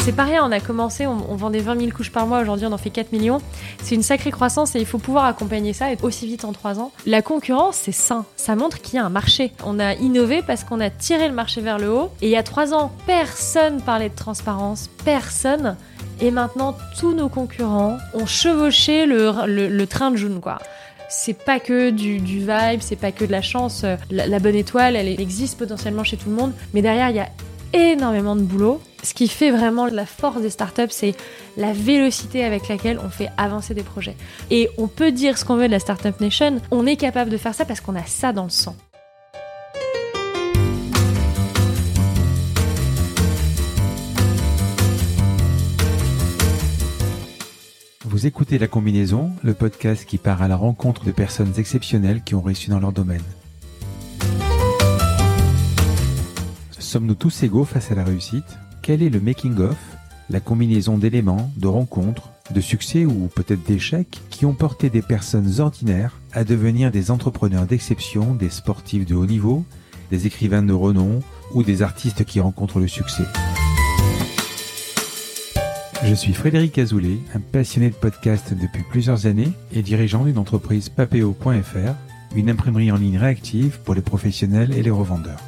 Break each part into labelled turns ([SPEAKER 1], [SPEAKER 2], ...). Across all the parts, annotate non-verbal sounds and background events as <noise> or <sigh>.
[SPEAKER 1] C'est pas rien, on a commencé, on, vendait 20 000 couches par mois, aujourd'hui on en fait 4 millions. C'est une sacrée croissance et il faut pouvoir accompagner ça aussi vite en 3 ans. La concurrence, c'est sain, ça montre qu'il y a un marché. On a innové parce qu'on a tiré le marché vers le haut et il y a 3 ans, personne parlait de transparence, personne. Et maintenant, tous nos concurrents ont chevauché le train de June, quoi c'est pas que du, du vibe, c'est pas que de la chance. La, la, bonne étoile, elle existe potentiellement chez tout le monde, mais derrière, il y a énormément de boulot. Ce qui fait vraiment la force des startups, c'est la vélocité avec laquelle on fait avancer des projets. Et on peut dire ce qu'on veut de la Startup Nation, on est capable de faire ça parce qu'on a ça dans le sang.
[SPEAKER 2] Vous écoutez La Combinaison, le podcast qui part à la rencontre de personnes exceptionnelles qui ont réussi dans leur domaine. Sommes-nous tous égaux face à la réussite? Quel est le making-of, la combinaison d'éléments, de rencontres, de succès ou peut-être d'échecs qui ont porté des personnes ordinaires à devenir des entrepreneurs d'exception, des sportifs de haut niveau, des écrivains de renom ou des artistes qui rencontrent le succès? Je suis Frédéric Azoulay, un passionné de podcast depuis plusieurs années et dirigeant d'une entreprise papeo.fr, une imprimerie en ligne réactive pour les professionnels et les revendeurs.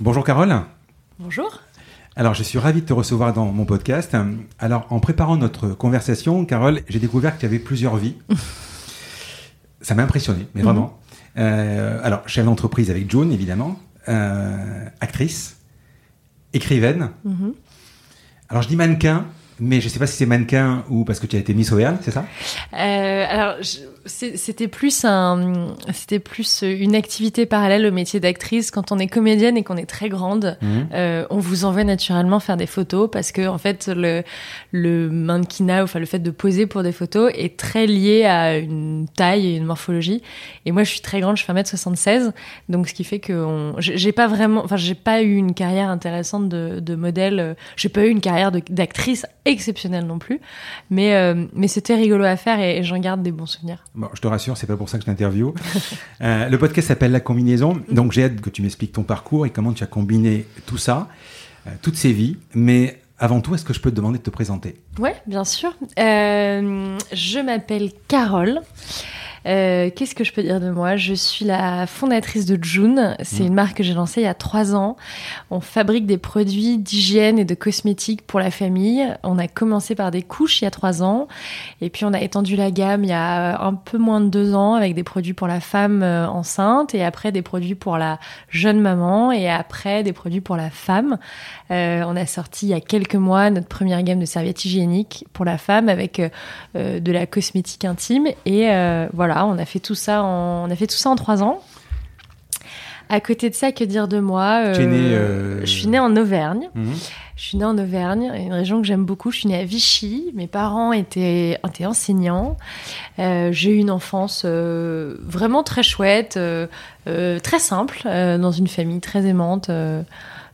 [SPEAKER 2] Bonjour Carole.
[SPEAKER 1] Bonjour.
[SPEAKER 2] Alors, je suis ravi de te recevoir dans mon podcast. Alors, en préparant notre conversation, Carole, j'ai découvert que tu avais plusieurs vies. <laughs> Ça m'a impressionné, mais vraiment. -hmm. euh, alors, chef d'entreprise avec June, évidemment, euh, actrice, écrivaine. -hmm. Alors, je dis mannequin, mais je ne sais pas si c'est mannequin ou parce que tu as été Miss Auvergne, c'est ça?
[SPEAKER 1] Euh, Alors, c'était plus un, c'était plus une activité parallèle au métier d'actrice. Quand on est comédienne et qu'on est très grande, mmh. euh, on vous envoie naturellement faire des photos parce que en fait le le mannequinat, enfin le fait de poser pour des photos est très lié à une taille et une morphologie. Et moi, je suis très grande, je fais 1m76, donc ce qui fait que j'ai pas vraiment, enfin j'ai pas eu une carrière intéressante de, de modèle. J'ai pas eu une carrière d'actrice exceptionnelle non plus, mais euh, mais c'était rigolo à faire et, et j'en garde des bons souvenirs.
[SPEAKER 2] Bon, je te rassure, c'est pas pour ça que je t'interviewe. <laughs> euh, le podcast s'appelle La Combinaison, donc j'ai hâte que tu m'expliques ton parcours et comment tu as combiné tout ça, euh, toutes ces vies. Mais avant tout, est-ce que je peux te demander de te présenter?
[SPEAKER 1] Ouais, bien sûr. Euh, je m'appelle Carole. Euh, Qu'est-ce que je peux dire de moi? Je suis la fondatrice de June. C'est mmh. une marque que j'ai lancée il y a trois ans. On fabrique des produits d'hygiène et de cosmétiques pour la famille. On a commencé par des couches il y a trois ans. Et puis on a étendu la gamme il y a un peu moins de deux ans avec des produits pour la femme euh, enceinte et après des produits pour la jeune maman et après des produits pour la femme. Euh, on a sorti il y a quelques mois notre première gamme de serviettes hygiéniques pour la femme avec euh, de la cosmétique intime. Et euh, voilà voilà, on a fait tout ça en, on a fait tout ça en trois ans. À côté de ça, que dire de moi
[SPEAKER 2] euh, né, euh...
[SPEAKER 1] Je suis née en Auvergne. Mmh. Je suis née en Auvergne, une région que j'aime beaucoup. Je suis née à Vichy. Mes parents étaient, étaient enseignants. Euh, J'ai eu une enfance vraiment très chouette, très simple, dans une famille très aimante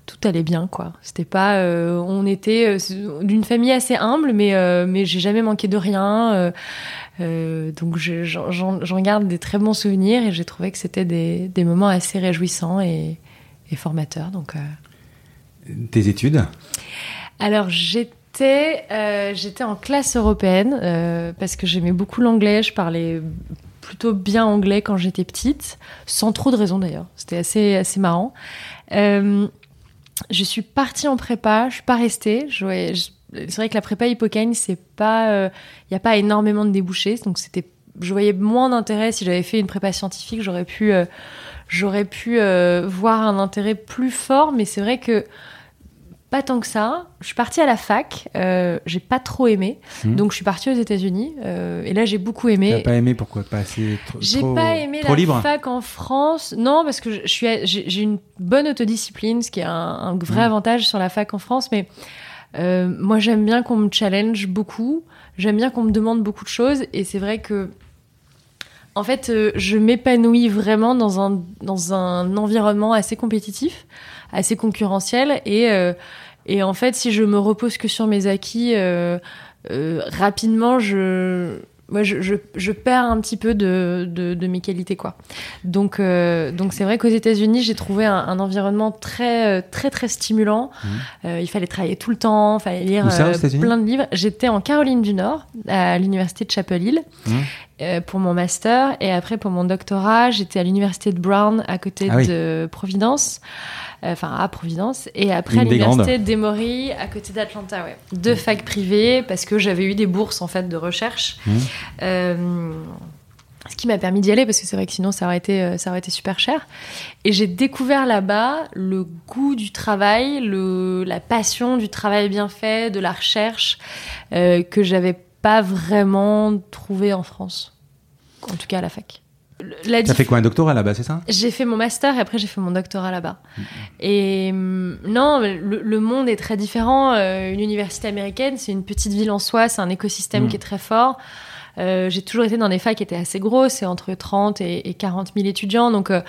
[SPEAKER 1] tout allait bien quoi c'était pas on était d'une famille assez humble mais mais j'ai jamais manqué de rien donc j'en garde des très bons souvenirs et j'ai trouvé que c'était des, des, moments assez réjouissants et, et formateurs. Donc
[SPEAKER 2] tes études
[SPEAKER 1] alors j'étais j'étais en classe européenne parce que j'aimais beaucoup l'anglais. Je parlais plutôt bien anglais quand j'étais petite sans trop de raison d'ailleurs. C'était assez assez marrant. Je suis partie en prépa, je suis pas restée. Je, je, c'est vrai que la prépa Hippocane, c'est pas, il euh, n'y a pas énormément de débouchés, donc c'était, je voyais moins d'intérêt. Si j'avais fait une prépa scientifique, j'aurais pu, euh, j'aurais pu euh, voir un intérêt plus fort. Mais c'est vrai que pas tant que ça. Je suis partie à la fac, j'ai pas trop aimé, mmh. donc je suis partie aux États-Unis et là j'ai beaucoup aimé.
[SPEAKER 2] T'as pas aimé pourquoi pas assez trop
[SPEAKER 1] J'ai pas aimé
[SPEAKER 2] trop
[SPEAKER 1] la
[SPEAKER 2] libre.
[SPEAKER 1] fac en France. Non, parce que je suis j'ai une bonne autodiscipline, ce qui est un, un vrai mmh. avantage sur la fac en France, mais moi, j'aime bien qu'on me challenge beaucoup. J'aime bien qu'on me demande beaucoup de choses. Et c'est vrai que, en fait, je m'épanouis vraiment dans un, dans un environnement assez compétitif, assez concurrentiel. Et, et en fait, si je me repose que sur mes acquis, rapidement, je moi, je, je, je, perds un petit peu de, de, de mes qualités, quoi. Donc, euh, donc c'est vrai qu'aux États-Unis, j'ai trouvé un, un, environnement très, très, très stimulant. Mmh. Euh, il fallait travailler tout le temps, il fallait lire
[SPEAKER 2] ça,
[SPEAKER 1] euh, plein de livres. J'étais en Caroline du Nord, à l'université de Chapel Hill, mmh. Euh, pour mon master, et après pour mon doctorat, j'étais à l'université de Brown, à côté ah oui. de Providence enfin à Providence, et après à l'université d'Emory, à côté d'Atlanta, ouais. Deux mmh. facs privées, parce que j'avais eu des bourses en fait de recherche. Mmh. Euh, ce qui m'a permis d'y aller parce que c'est vrai que sinon ça aurait été euh, ça aurait été super cher et j'ai découvert là-bas le goût du travail le la passion du travail bien fait de la recherche euh, que j'avais pas vraiment trouvé en France en tout cas à la fac
[SPEAKER 2] la T'as fait quoi un doctorat là-bas, c'est ça?
[SPEAKER 1] J'ai fait mon master et après j'ai fait mon doctorat là-bas. Mm-hmm. Et hum, non, le, le, monde est très différent. Euh, une université américaine, c'est une petite ville en soi, c'est un écosystème mm. qui est très fort. Euh, j'ai toujours été dans des facs qui étaient assez grosses, c'est entre 30 et, et 40 000 étudiants. Donc, euh,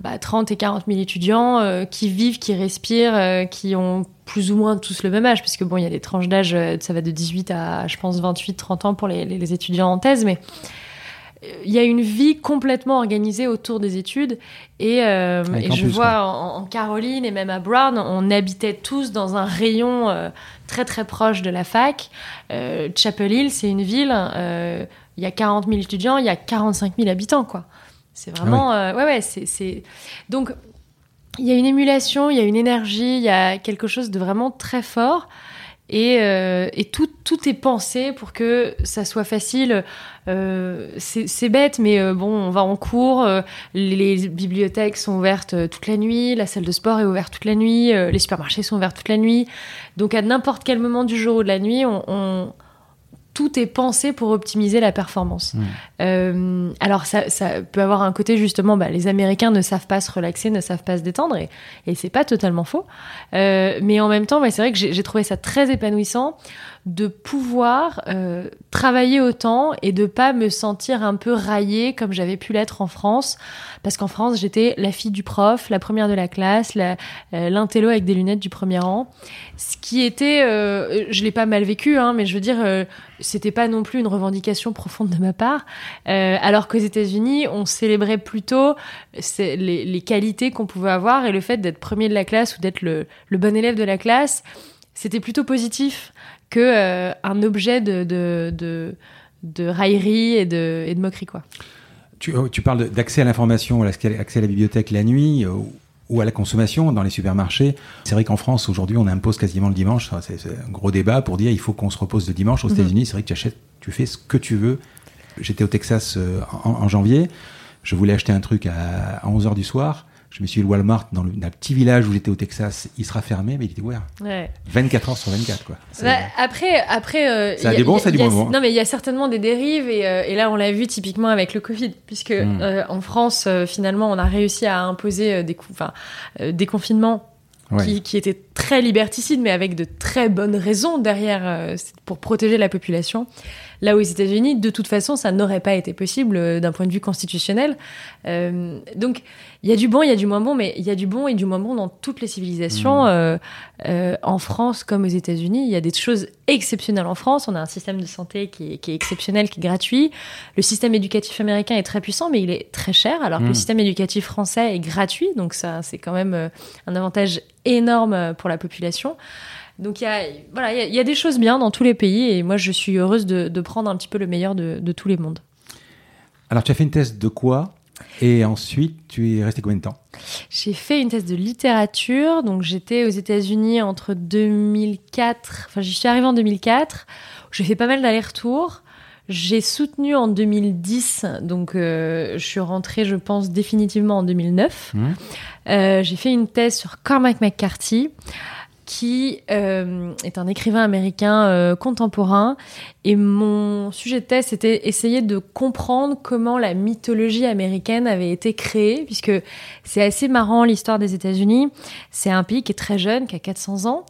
[SPEAKER 1] bah, 30 et 40 000 étudiants euh, qui vivent, qui respirent, euh, qui ont plus ou moins tous le même âge, puisque bon, il y a des tranches d'âge, euh, ça va de 18 à, je pense, 28, 30 ans pour les, les, les étudiants en thèse, mais il y a une vie complètement organisée autour des études et, euh, et je vois en, en, Caroline et même à Brown, on habitait tous dans un rayon euh, très très proche de la fac. Euh, Chapel Hill, c'est une ville, il y a 40 000 étudiants, il y a 45 000 habitants, quoi. C'est vraiment, ah oui. ouais, ouais, c'est, donc il y a une émulation, il y a une énergie, il y a quelque chose de vraiment très fort. Et, euh, et, tout, tout est pensé pour que ça soit facile. Euh, c'est bête, mais euh, bon, on va en cours, euh, les, les, bibliothèques sont ouvertes euh, toute la nuit, la salle de sport est ouverte toute la nuit, euh, les supermarchés sont ouverts toute la nuit. Donc à n'importe quel moment du jour ou de la nuit, on, on tout est pensé pour optimiser la performance. Mmh. Euh, alors ça, ça, peut avoir un côté justement, bah, les Américains ne savent pas se relaxer, ne savent pas se détendre, et, et c'est pas totalement faux. Euh, mais en même temps, bah, c'est vrai que j'ai trouvé ça très épanouissant de pouvoir euh, travailler autant et de pas me sentir un peu raillée comme j'avais pu l'être en France. Parce qu'en France j'étais la fille du prof la première de la classe euh, l'intello avec des lunettes du premier rang. Ce qui était euh, je l'ai pas mal vécu hein, mais je veux dire c'était pas non plus une revendication profonde de ma part. Alors qu'aux États-Unis on célébrait plutôt les, qualités qu'on pouvait avoir et le fait d'être premier de la classe ou d'être le bon élève de la classe c'était plutôt positif que euh, un objet de, de, de, de raillerie et de, et de moquerie. Quoi.
[SPEAKER 2] Tu, tu parles d'accès à l'information, accès à la bibliothèque la nuit euh, ou à la consommation dans les supermarchés. C'est vrai qu'en France, aujourd'hui, on impose quasiment le dimanche. C'est un gros débat pour dire il faut qu'on se repose le dimanche. Aux -hmm. États-Unis, c'est vrai que tu achètes, tu fais ce que tu veux. J'étais au Texas euh, en, en, janvier. Je voulais acheter un truc à, à 11h du soir je me suis dit, le Walmart, dans, le, dans un petit village où j'étais au Texas, il sera fermé, mais il était ouvert.
[SPEAKER 1] Ouais.
[SPEAKER 2] 24 heures sur 24, quoi.
[SPEAKER 1] Bah, après, après. Euh,
[SPEAKER 2] ça a, a des bons, ça a du moins.
[SPEAKER 1] Non, mais il y a certainement des dérives, et, euh, et là, on l'a vu typiquement avec le Covid, puisque mm. euh, en France, finalement, on a réussi à imposer des, des confinements Ouais. Qui, qui, était très liberticide, mais avec de très bonnes raisons derrière euh, pour protéger la population. Là aux États-Unis, de toute façon, ça n'aurait pas été possible euh, d'un point de vue constitutionnel. Euh, donc, il y a du bon, il y a du moins bon, mais il y a du bon et du moins bon dans toutes les civilisations. Mmh. Euh, en France comme aux États-Unis, il y a des choses exceptionnelles en France. On a un système de santé qui est, qui est, exceptionnel, qui est gratuit. Le système éducatif américain est très puissant, mais il est très cher, alors mmh. que le système éducatif français est gratuit. Donc ça, c'est quand même un avantage énorme pour la population. Donc il y a, voilà, il y, y, a des choses bien dans tous les pays et moi je suis heureuse de, de prendre un petit peu le meilleur de, de, tous les mondes.
[SPEAKER 2] Alors tu as fait une thèse de quoi et ensuite tu es resté combien de temps?
[SPEAKER 1] J'ai fait une thèse de littérature, donc j'étais aux États-Unis entre 2004, enfin j'y suis arrivée en 2004, j'ai fait pas mal d'allers-retours. J'ai soutenu en 2010, donc euh, je suis rentrée, je pense, définitivement en 2009. Mmh. Euh, j'ai fait une thèse sur Cormac McCarthy qui euh, est un écrivain américain euh, contemporain. Et mon sujet de thèse, c'était essayer de comprendre comment la mythologie américaine avait été créée, puisque c'est assez marrant l'histoire des États-Unis. C'est un pays qui est très jeune, qui a 400 ans.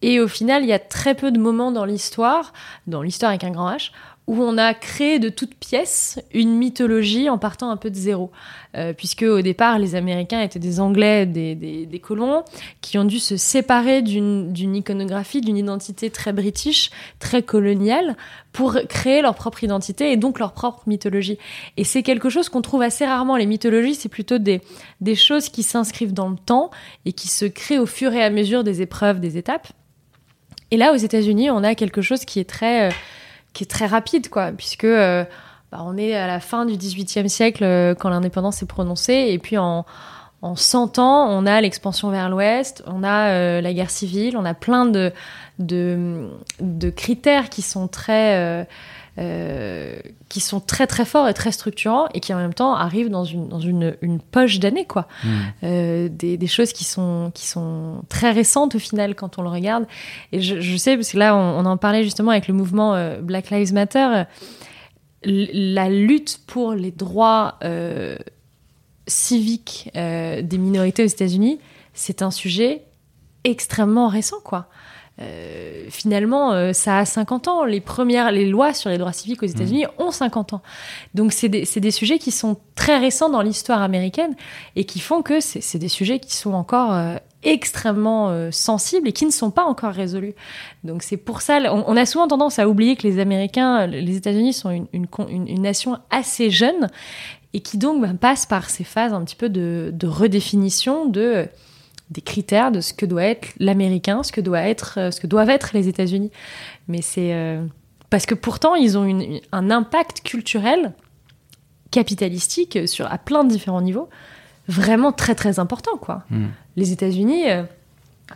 [SPEAKER 1] Et au final, il y a très peu de moments dans l'histoire, dans l'histoire avec un grand H, où on a créé de toutes pièces une mythologie en partant un peu de zéro. Euh, puisque au départ, les Américains étaient des Anglais, des, colons, qui ont dû se séparer d'une iconographie, d'une identité très british, très coloniale, pour créer leur propre identité et donc leur propre mythologie. Et c'est quelque chose qu'on trouve assez rarement. Les mythologies, c'est plutôt des, des choses qui s'inscrivent dans le temps et qui se créent au fur et à mesure des épreuves, des étapes. Et là, aux États-Unis, on a quelque chose qui est très... Euh, qui est très rapide, quoi, puisque euh, bah, on est à la fin du XVIIIe siècle euh, quand l'indépendance est prononcée, et puis en, en 100 ans, on a l'expansion vers l'ouest, on a euh, la guerre civile, on a plein de, de, de critères qui sont très euh, qui sont très très forts et très structurants et qui en même temps arrivent dans une, dans une, une poche d'années quoi.
[SPEAKER 2] Mm.
[SPEAKER 1] Euh, des, des, choses qui sont, qui sont très récentes au final quand on le regarde. Et je, je sais, parce que là on, on, en parlait justement avec le mouvement euh, Black Lives Matter, la lutte pour les droits civiques des minorités aux États-Unis, c'est un sujet extrêmement récent quoi. Euh, finalement, euh, ça a 50 ans. Les premières, les lois sur les droits civiques aux États-Unis mmh. ont 50 ans. Donc, c'est des, des, sujets qui sont très récents dans l'histoire américaine et qui font que c'est des sujets qui sont encore euh, extrêmement sensibles et qui ne sont pas encore résolus. Donc, c'est pour ça, on, on, a souvent tendance à oublier que les Américains, les États-Unis sont une, une, une, une, nation assez jeune et qui donc bah, passe par ces phases un petit peu de, de redéfinition de des critères de ce que doit être l'américain, ce que doit être, euh, ce que doivent être les États-Unis. Mais c'est euh, parce que pourtant ils ont une, un impact culturel, capitalistique sur à plein de différents niveaux, vraiment très très important quoi.
[SPEAKER 2] Hmm.
[SPEAKER 1] Mm. Les États-Unis, euh,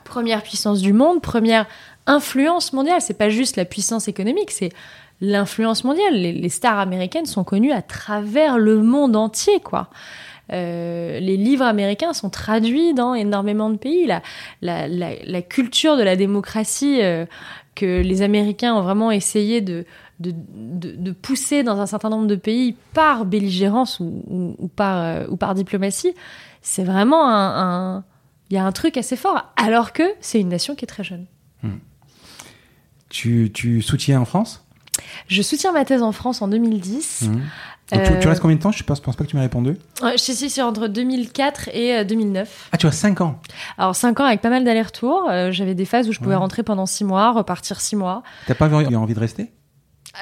[SPEAKER 1] première puissance du monde, première influence mondiale. C'est pas juste la puissance économique, c'est l'influence mondiale. Les, les, stars américaines sont connues à travers le monde entier quoi. Euh, les livres américains sont traduits dans énormément de pays. La, la, la, la culture de la démocratie euh, que les Américains ont vraiment essayé de, de, de, de, pousser dans un certain nombre de pays par belligérance ou, ou, ou par, euh, ou par diplomatie, c'est vraiment un... Il y a un truc assez fort, alors que c'est une nation qui est très jeune.
[SPEAKER 2] Hmm. Tu, tu soutiens en France?
[SPEAKER 1] Je soutiens ma thèse en France en 2010.
[SPEAKER 2] Mmh. Donc, tu, tu, restes combien de temps? Je ne pense, pas que tu m'as répondu.
[SPEAKER 1] Euh, je sais c'est entre 2004 et 2009.
[SPEAKER 2] Ah, tu as 5 ans
[SPEAKER 1] Alors 5 ans avec pas mal d'allers-retours. Euh, J'avais des phases où je pouvais ouais. rentrer pendant 6 mois, repartir 6 mois.
[SPEAKER 2] T'as pas envie de rester?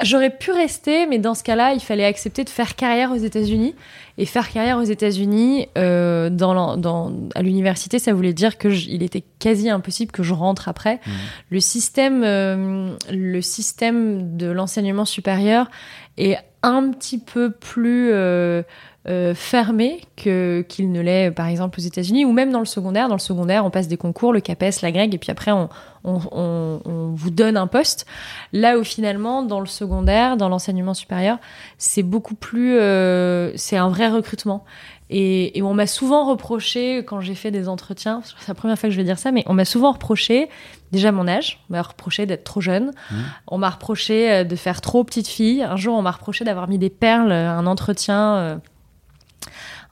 [SPEAKER 1] J'aurais pu rester, mais dans ce cas-là, il fallait accepter de faire carrière aux États-Unis. Et faire carrière aux États-Unis, euh, dans, dans, à l'université, ça voulait dire que il était quasi impossible que je rentre après. Mmh. Le système, euh, le système de l'enseignement supérieur est un petit peu plus euh, euh, fermé que qu'il ne l'est par exemple aux États-Unis ou même dans le secondaire. Dans le secondaire, on passe des concours, le CAPES, la GREG, et puis après on, on, vous donne un poste. Là où finalement, dans le secondaire, dans l'enseignement supérieur, c'est beaucoup plus, euh, c'est un vrai recrutement. Et, et on m'a souvent reproché quand j'ai fait des entretiens, c'est la première fois que je vais dire ça, mais on m'a souvent reproché déjà mon âge, on m'a reproché d'être trop jeune, mmh. on m'a reproché de faire trop petite fille. Un jour, on m'a reproché d'avoir mis des perles à un entretien. Euh,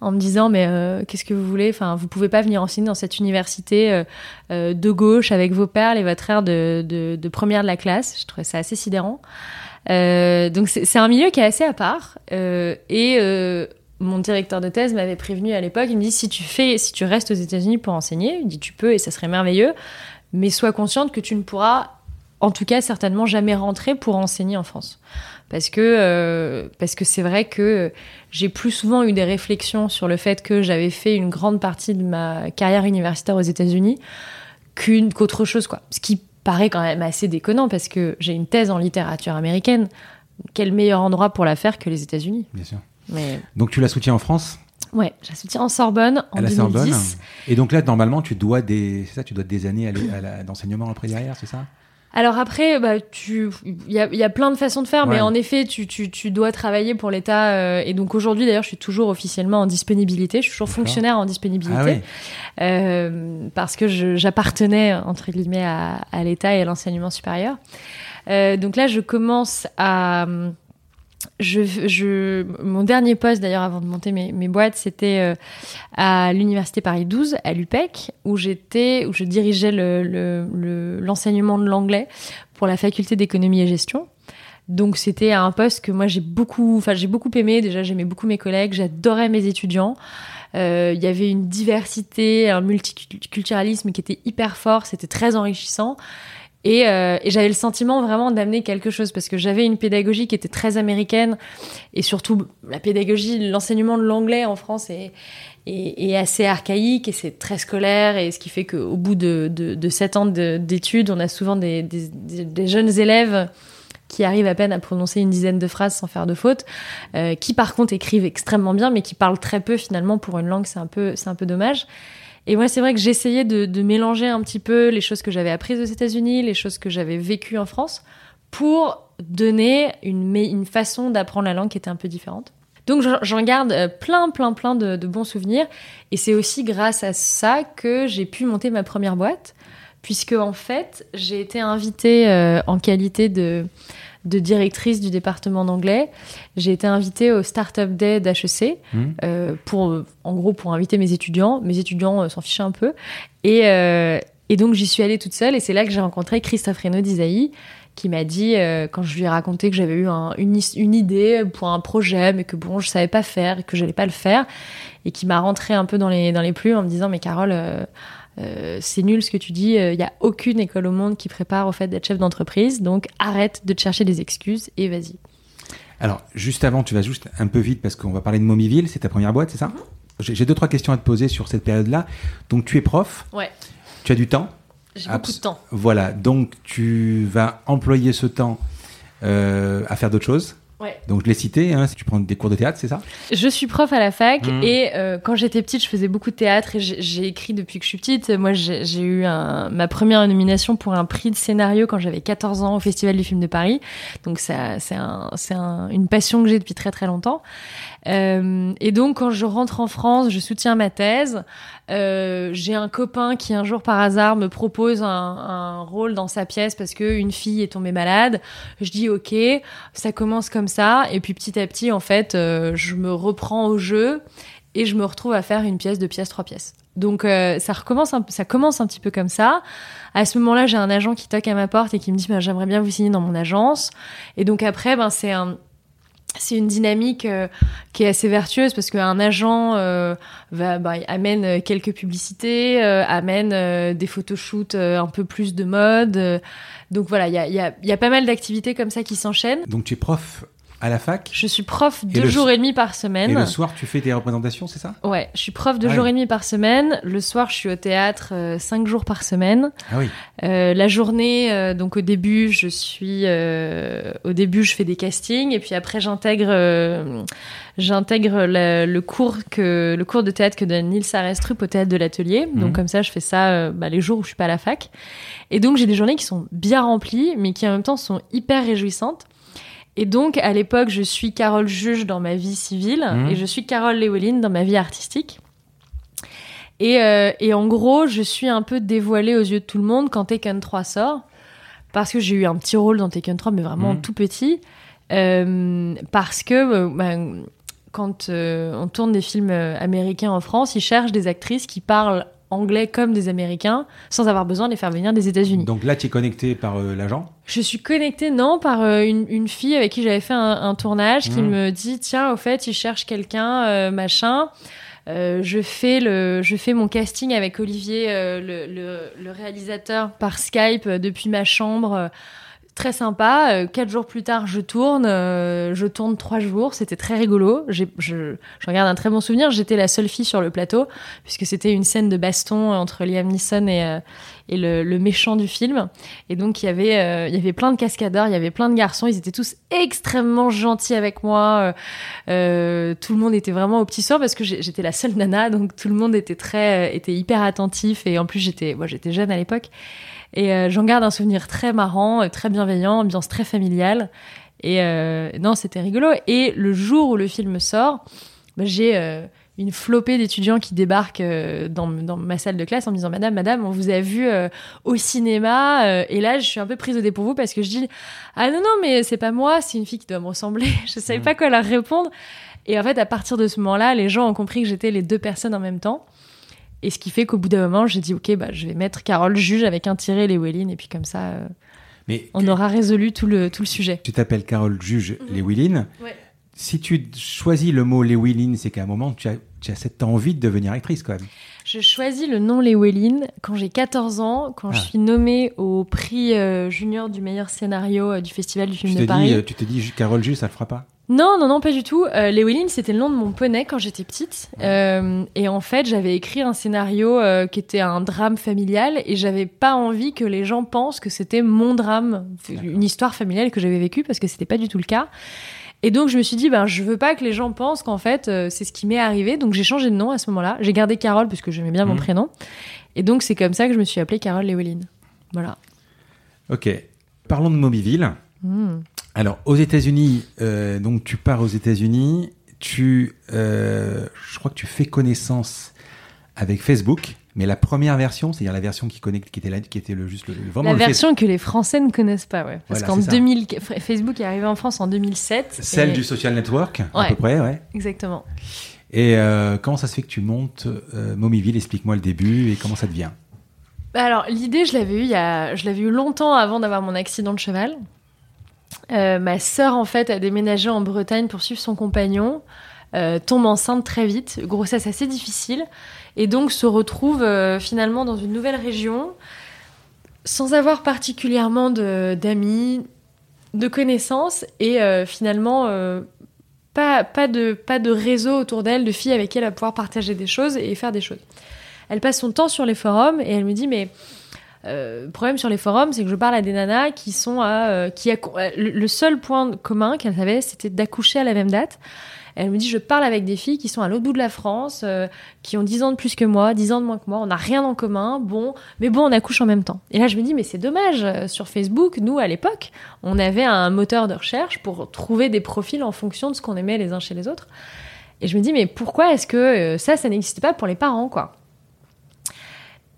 [SPEAKER 1] en me disant mais euh, qu'est-ce que vous voulez? Enfin vous pouvez pas venir enseigner dans cette université euh, euh, de gauche avec vos perles et votre air de, de, de, première de la classe je trouvais ça assez sidérant euh, donc c'est un milieu qui est assez à part euh, et mon directeur de thèse m'avait prévenu à l'époque il me dit si tu fais si tu restes aux États-Unis pour enseigner il dit tu peux et ça serait merveilleux mais sois consciente que tu ne pourras en tout cas certainement jamais rentrer pour enseigner en France parce que euh, parce que c'est vrai que j'ai plus souvent eu des réflexions sur le fait que j'avais fait une grande partie de ma carrière universitaire aux États-Unis qu'une qu'autre chose quoi. Ce qui paraît quand même assez déconnant parce que j'ai une thèse en littérature américaine. Quel meilleur endroit pour la faire que les États-Unis?
[SPEAKER 2] Bien sûr.
[SPEAKER 1] Mais...
[SPEAKER 2] Donc tu la soutiens en France?
[SPEAKER 1] Ouais, je la soutiens en Sorbonne en
[SPEAKER 2] à la
[SPEAKER 1] 2010.
[SPEAKER 2] Sorbonne. Et donc là, normalement, tu dois des, c'est ça, tu dois des années à d'enseignement après derrière, c'est ça?
[SPEAKER 1] Alors après, bah, tu, il y a, y a, plein de façons de faire,
[SPEAKER 2] Ouais.
[SPEAKER 1] mais en effet, tu, tu, tu dois travailler pour l'État. euh, et donc aujourd'hui, d'ailleurs, je suis toujours officiellement en disponibilité. Je suis toujours fonctionnaire en disponibilité.
[SPEAKER 2] Ah oui.
[SPEAKER 1] euh, parce que j'appartenais entre guillemets à, à l'État et à l'enseignement supérieur. Euh, donc là, je commence à mon dernier poste d'ailleurs avant de monter mes, boîtes, c'était euh, à l'université Paris 12 à l'UPEC où j'étais où je dirigeais le- le- le- l'enseignement de l'anglais pour la faculté d'économie et gestion. Donc c'était un poste que moi j'ai beaucoup, enfin j'ai beaucoup aimé. Déjà j'aimais beaucoup mes collègues, j'adorais mes étudiants. Euh, Il y avait une diversité, un multiculturalisme qui était hyper fort. C'était très enrichissant. Et, euh, et j'avais le sentiment vraiment d'amener quelque chose parce que j'avais une pédagogie qui était très américaine et surtout la pédagogie, l'enseignement de l'anglais en France est, assez archaïque et c'est très scolaire et ce qui fait qu'au bout de, de, de sept ans de- d'études, on a souvent des, jeunes élèves qui arrivent à peine à prononcer une dizaine de phrases sans faire de faute, euh, qui par contre écrivent extrêmement bien mais qui parlent très peu finalement pour une langue, c'est un c'est un peu dommage. Et moi, c'est vrai que j'essayais de, mélanger un petit peu les choses que j'avais apprises aux États-Unis, les choses que j'avais vécues en France, pour donner une, façon d'apprendre la langue qui était un peu différente. Donc j'en- garde euh, plein, plein, plein de, de bons souvenirs. Et c'est aussi grâce à ça que j'ai pu monter ma première boîte, puisque en fait, j'ai été invitée euh, en qualité de, de directrice du département d'anglais. J'ai été invitée au Startup Day d'HEC
[SPEAKER 2] Mhm.
[SPEAKER 1] euh, pour, euh, en gros, pour inviter mes étudiants. Mes étudiants euh, s'en fichaient un peu. Et, euh, et donc, j'y suis allée toute seule. Et c'est là que j'ai rencontré Christophe Reynaud d'Isaïe, qui m'a dit, quand je lui ai raconté que j'avais eu un- une, une idée pour un projet, mais que bon, je savais pas faire et que j'allais pas le faire, et qui m'a rentré un peu dans les, dans les plumes en me disant, mais Carole, euh, euh, c'est nul ce que tu dis, il y a aucune école au monde qui prépare au fait d'être chef d'entreprise, donc arrête de te chercher des excuses et vas-y.
[SPEAKER 2] Alors, juste avant, tu vas juste un peu vite parce qu'on va parler de Momiville, c'est ta première boîte, c'est ça
[SPEAKER 1] Mhm.
[SPEAKER 2] J'ai deux, trois questions à te poser sur cette période-là. Donc, tu es prof,
[SPEAKER 1] Ouais,
[SPEAKER 2] tu as du temps.
[SPEAKER 1] j'ai beaucoup de temps.
[SPEAKER 2] Voilà, donc tu vas employer ce temps euh, à faire d'autres choses.
[SPEAKER 1] Ouais.
[SPEAKER 2] Donc, je l'ai cité, hein, si tu prends des cours de théâtre, c'est ça?
[SPEAKER 1] Je suis prof à la fac
[SPEAKER 2] Mhm.
[SPEAKER 1] et euh, quand j'étais petite, je faisais beaucoup de théâtre et j'ai écrit depuis que je suis petite. Moi, j'ai eu un- ma première nomination pour un prix de scénario quand j'avais 14 ans au Festival du film de Paris. Donc, ça, c'est un, c'est un- une passion que j'ai depuis très très longtemps. Euh, et donc, quand je rentre en France, je soutiens ma thèse. Euh, j'ai un copain qui un jour par hasard me propose un, un rôle dans sa pièce parce que une fille est tombée malade. Je dis ok, ça commence comme ça et puis petit à petit en fait, euh, je me reprends au jeu et je me retrouve à faire une pièce, deux pièces, trois pièces. Donc euh, ça recommence, un, ça commence un petit peu comme ça. À ce moment-là, j'ai un agent qui toque à ma porte et qui me dit bah, j'aimerais bien vous signer dans mon agence. Et donc après, ben c'est un c'est une dynamique euh, qui est assez vertueuse parce qu'un agent euh, va, bah, amène euh, quelques publicités, euh, amène euh, des photoshoots euh, un peu plus de mode. donc voilà, il y a, y, a, y a pas mal d'activités comme ça qui s'enchaînent.
[SPEAKER 2] Donc, tu es prof à la fac
[SPEAKER 1] Je suis prof deux jours et demi par semaine.
[SPEAKER 2] et le soir, tu fais des représentations, c'est ça?
[SPEAKER 1] Ouais, je suis prof deux
[SPEAKER 2] Ah
[SPEAKER 1] jours
[SPEAKER 2] oui.
[SPEAKER 1] et demi par semaine. Le soir, je suis au théâtre euh, cinq jours par semaine.
[SPEAKER 2] Ah oui.
[SPEAKER 1] Euh, la journée, euh, donc au début, je suis, euh, au début, je fais des castings et puis après, j'intègre, euh, j'intègre le, le cours que, le cours de théâtre que donne Nils Arestrup au théâtre de l'atelier.
[SPEAKER 2] Mhm.
[SPEAKER 1] Donc comme ça, je fais ça euh, bah, les jours où je suis pas à la fac. Et donc j'ai des journées qui sont bien remplies, mais qui en même temps sont hyper réjouissantes. Et donc à l'époque, je suis Carole Juge dans ma vie civile
[SPEAKER 2] Mhm.
[SPEAKER 1] et je suis Carole Léoline dans ma vie artistique. Et, euh, et en gros, je suis un peu dévoilée aux yeux de tout le monde quand Taken 3 sort. Parce que j'ai eu un petit rôle dans Taken 3, mais vraiment
[SPEAKER 2] Mhm.
[SPEAKER 1] tout petit. Euh, parce que euh, bah, quand euh, on tourne des films américains en France, ils cherchent des actrices qui parlent anglais comme des Américains, sans avoir besoin de les faire venir des États-Unis.
[SPEAKER 2] Donc là, tu es connecté par euh, l'agent?
[SPEAKER 1] Je suis connectée, non, par euh, une, une fille avec qui j'avais fait un, un tournage qui
[SPEAKER 2] Mhm.
[SPEAKER 1] me dit tiens, au fait, il cherche quelqu'un, euh, machin. Je fais le, je fais mon casting avec Olivier, le, le, le réalisateur, par Skype depuis ma chambre. Très sympa. Euh, Quatre jours plus tard, je tourne. euh, je tourne trois jours. C'était très rigolo. Je, je regarde un très bon souvenir. J'étais la seule fille sur le plateau puisque c'était une scène de baston entre Liam Neeson et, euh, et le, méchant du film. Et donc il y avait, il y avait plein de cascadeurs, il y avait plein de garçons. Ils étaient tous extrêmement gentils avec moi. Tout le monde était vraiment au petit soir parce que j'étais la seule nana, donc tout le monde était très, était hyper attentif. Et en plus j'étais, j'étais jeune à l'époque. Et euh, j'en garde un souvenir très marrant, euh, très bienveillant, ambiance très familiale. Et euh, non, c'était rigolo. Et le jour où le film sort, bah, j'ai euh, une flopée d'étudiants qui débarquent euh, dans, dans ma salle de classe en me disant Madame, Madame, on vous a vu euh, au cinéma. euh, et là, je suis un peu prise au dépourvu parce que je dis Ah non, non, mais c'est pas moi, c'est une fille qui doit me ressembler. <laughs> je savais
[SPEAKER 2] Mhm.
[SPEAKER 1] pas quoi leur répondre. Et en fait, à partir de ce moment-là, les gens ont compris que j'étais les deux personnes en même temps. Et ce qui fait qu'au bout d'un moment, j'ai dit Ok, bah, je vais mettre Carole juge avec un tiré Lewelyn. Et puis comme ça, euh,
[SPEAKER 2] Mais
[SPEAKER 1] on aura résolu tout le, tout le sujet.
[SPEAKER 2] tu t'appelles Carole Juge Lewilin.
[SPEAKER 1] Ouais.
[SPEAKER 2] Si tu choisis le mot Lewilin, c'est qu'à un moment, tu as, tu as cette envie de devenir actrice quand même.
[SPEAKER 1] Je choisis le nom Lewelyn quand j'ai 14 ans, quand je
[SPEAKER 2] Ah.
[SPEAKER 1] suis nommée au prix euh, junior du meilleur scénario euh, du Festival du film
[SPEAKER 2] Tu
[SPEAKER 1] de Paris.
[SPEAKER 2] dis, tu te dis, Carole Juge, ça le fera pas
[SPEAKER 1] Non, non, non, pas du tout. Euh, c'était le nom de mon poney quand j'étais petite. Euh, et en fait, j'avais écrit un scénario euh, qui était un drame familial et j'avais pas envie que les gens pensent que c'était mon drame, une histoire familiale que j'avais vécue parce que c'était pas du tout le cas. Et donc, je me suis dit, ben, je veux pas que les gens pensent qu'en fait, euh, c'est ce qui m'est arrivé. Donc, j'ai changé de nom à ce moment-là. J'ai gardé Carole parce que j'aimais bien mon
[SPEAKER 2] Mhm.
[SPEAKER 1] prénom. Et donc, c'est comme ça que je me suis appelée Carole Lewelyn. Voilà.
[SPEAKER 2] Ok. Parlons de Mobiville.
[SPEAKER 1] Hmm.
[SPEAKER 2] Alors, aux États-Unis, euh, donc tu pars aux États-Unis, tu, euh, je crois que tu fais connaissance avec Facebook, mais la première version, c'est-à-dire la version qui connecte, qui était là, qui était le juste le, vraiment
[SPEAKER 1] La
[SPEAKER 2] le fait-
[SPEAKER 1] version que les Français ne connaissent pas, ouais. Parce
[SPEAKER 2] Voilà,
[SPEAKER 1] qu'en
[SPEAKER 2] c'est ça.
[SPEAKER 1] 2000, F- Facebook est arrivé en France en 2007.
[SPEAKER 2] celle
[SPEAKER 1] et-
[SPEAKER 2] du social network, à peu près, ouais.
[SPEAKER 1] Exactement.
[SPEAKER 2] Et euh, comment ça se fait que tu montes Momiville Explique-moi le début et comment ça devient.
[SPEAKER 1] Bah Alors, l'idée, je l'avais eue il y a, je l'avais eu longtemps avant d'avoir mon accident de cheval. Euh, ma sœur, en fait, a déménagé en Bretagne pour suivre son compagnon, euh, tombe enceinte très vite, grossesse assez difficile, et donc se retrouve euh, finalement dans une nouvelle région, sans avoir particulièrement de- d'amis, de, connaissances, et finalement pas, pas, de, pas de réseau autour d'elle, de filles avec qui elle va pouvoir partager des choses et faire des choses. Elle passe son temps sur les forums et elle me dit mais euh, problème sur les forums c'est que je parle à des nanas qui sont à euh, qui a, le, seul point commun qu'elle avait c'était d'accoucher à la même date. Elle me dit je parle avec des filles qui sont à l'autre bout de la France, euh, qui ont 10 ans de plus que moi, 10 ans de moins que moi, on n'a rien en commun, bon, mais bon, on accouche en même temps. Et là je me dis mais c'est dommage, euh, sur Facebook, nous à l'époque, on avait un moteur de recherche pour trouver des profils en fonction de ce qu'on aimait les uns chez les autres. Et je me dis mais pourquoi est-ce que euh, ça ça n'existe pas pour les parents quoi?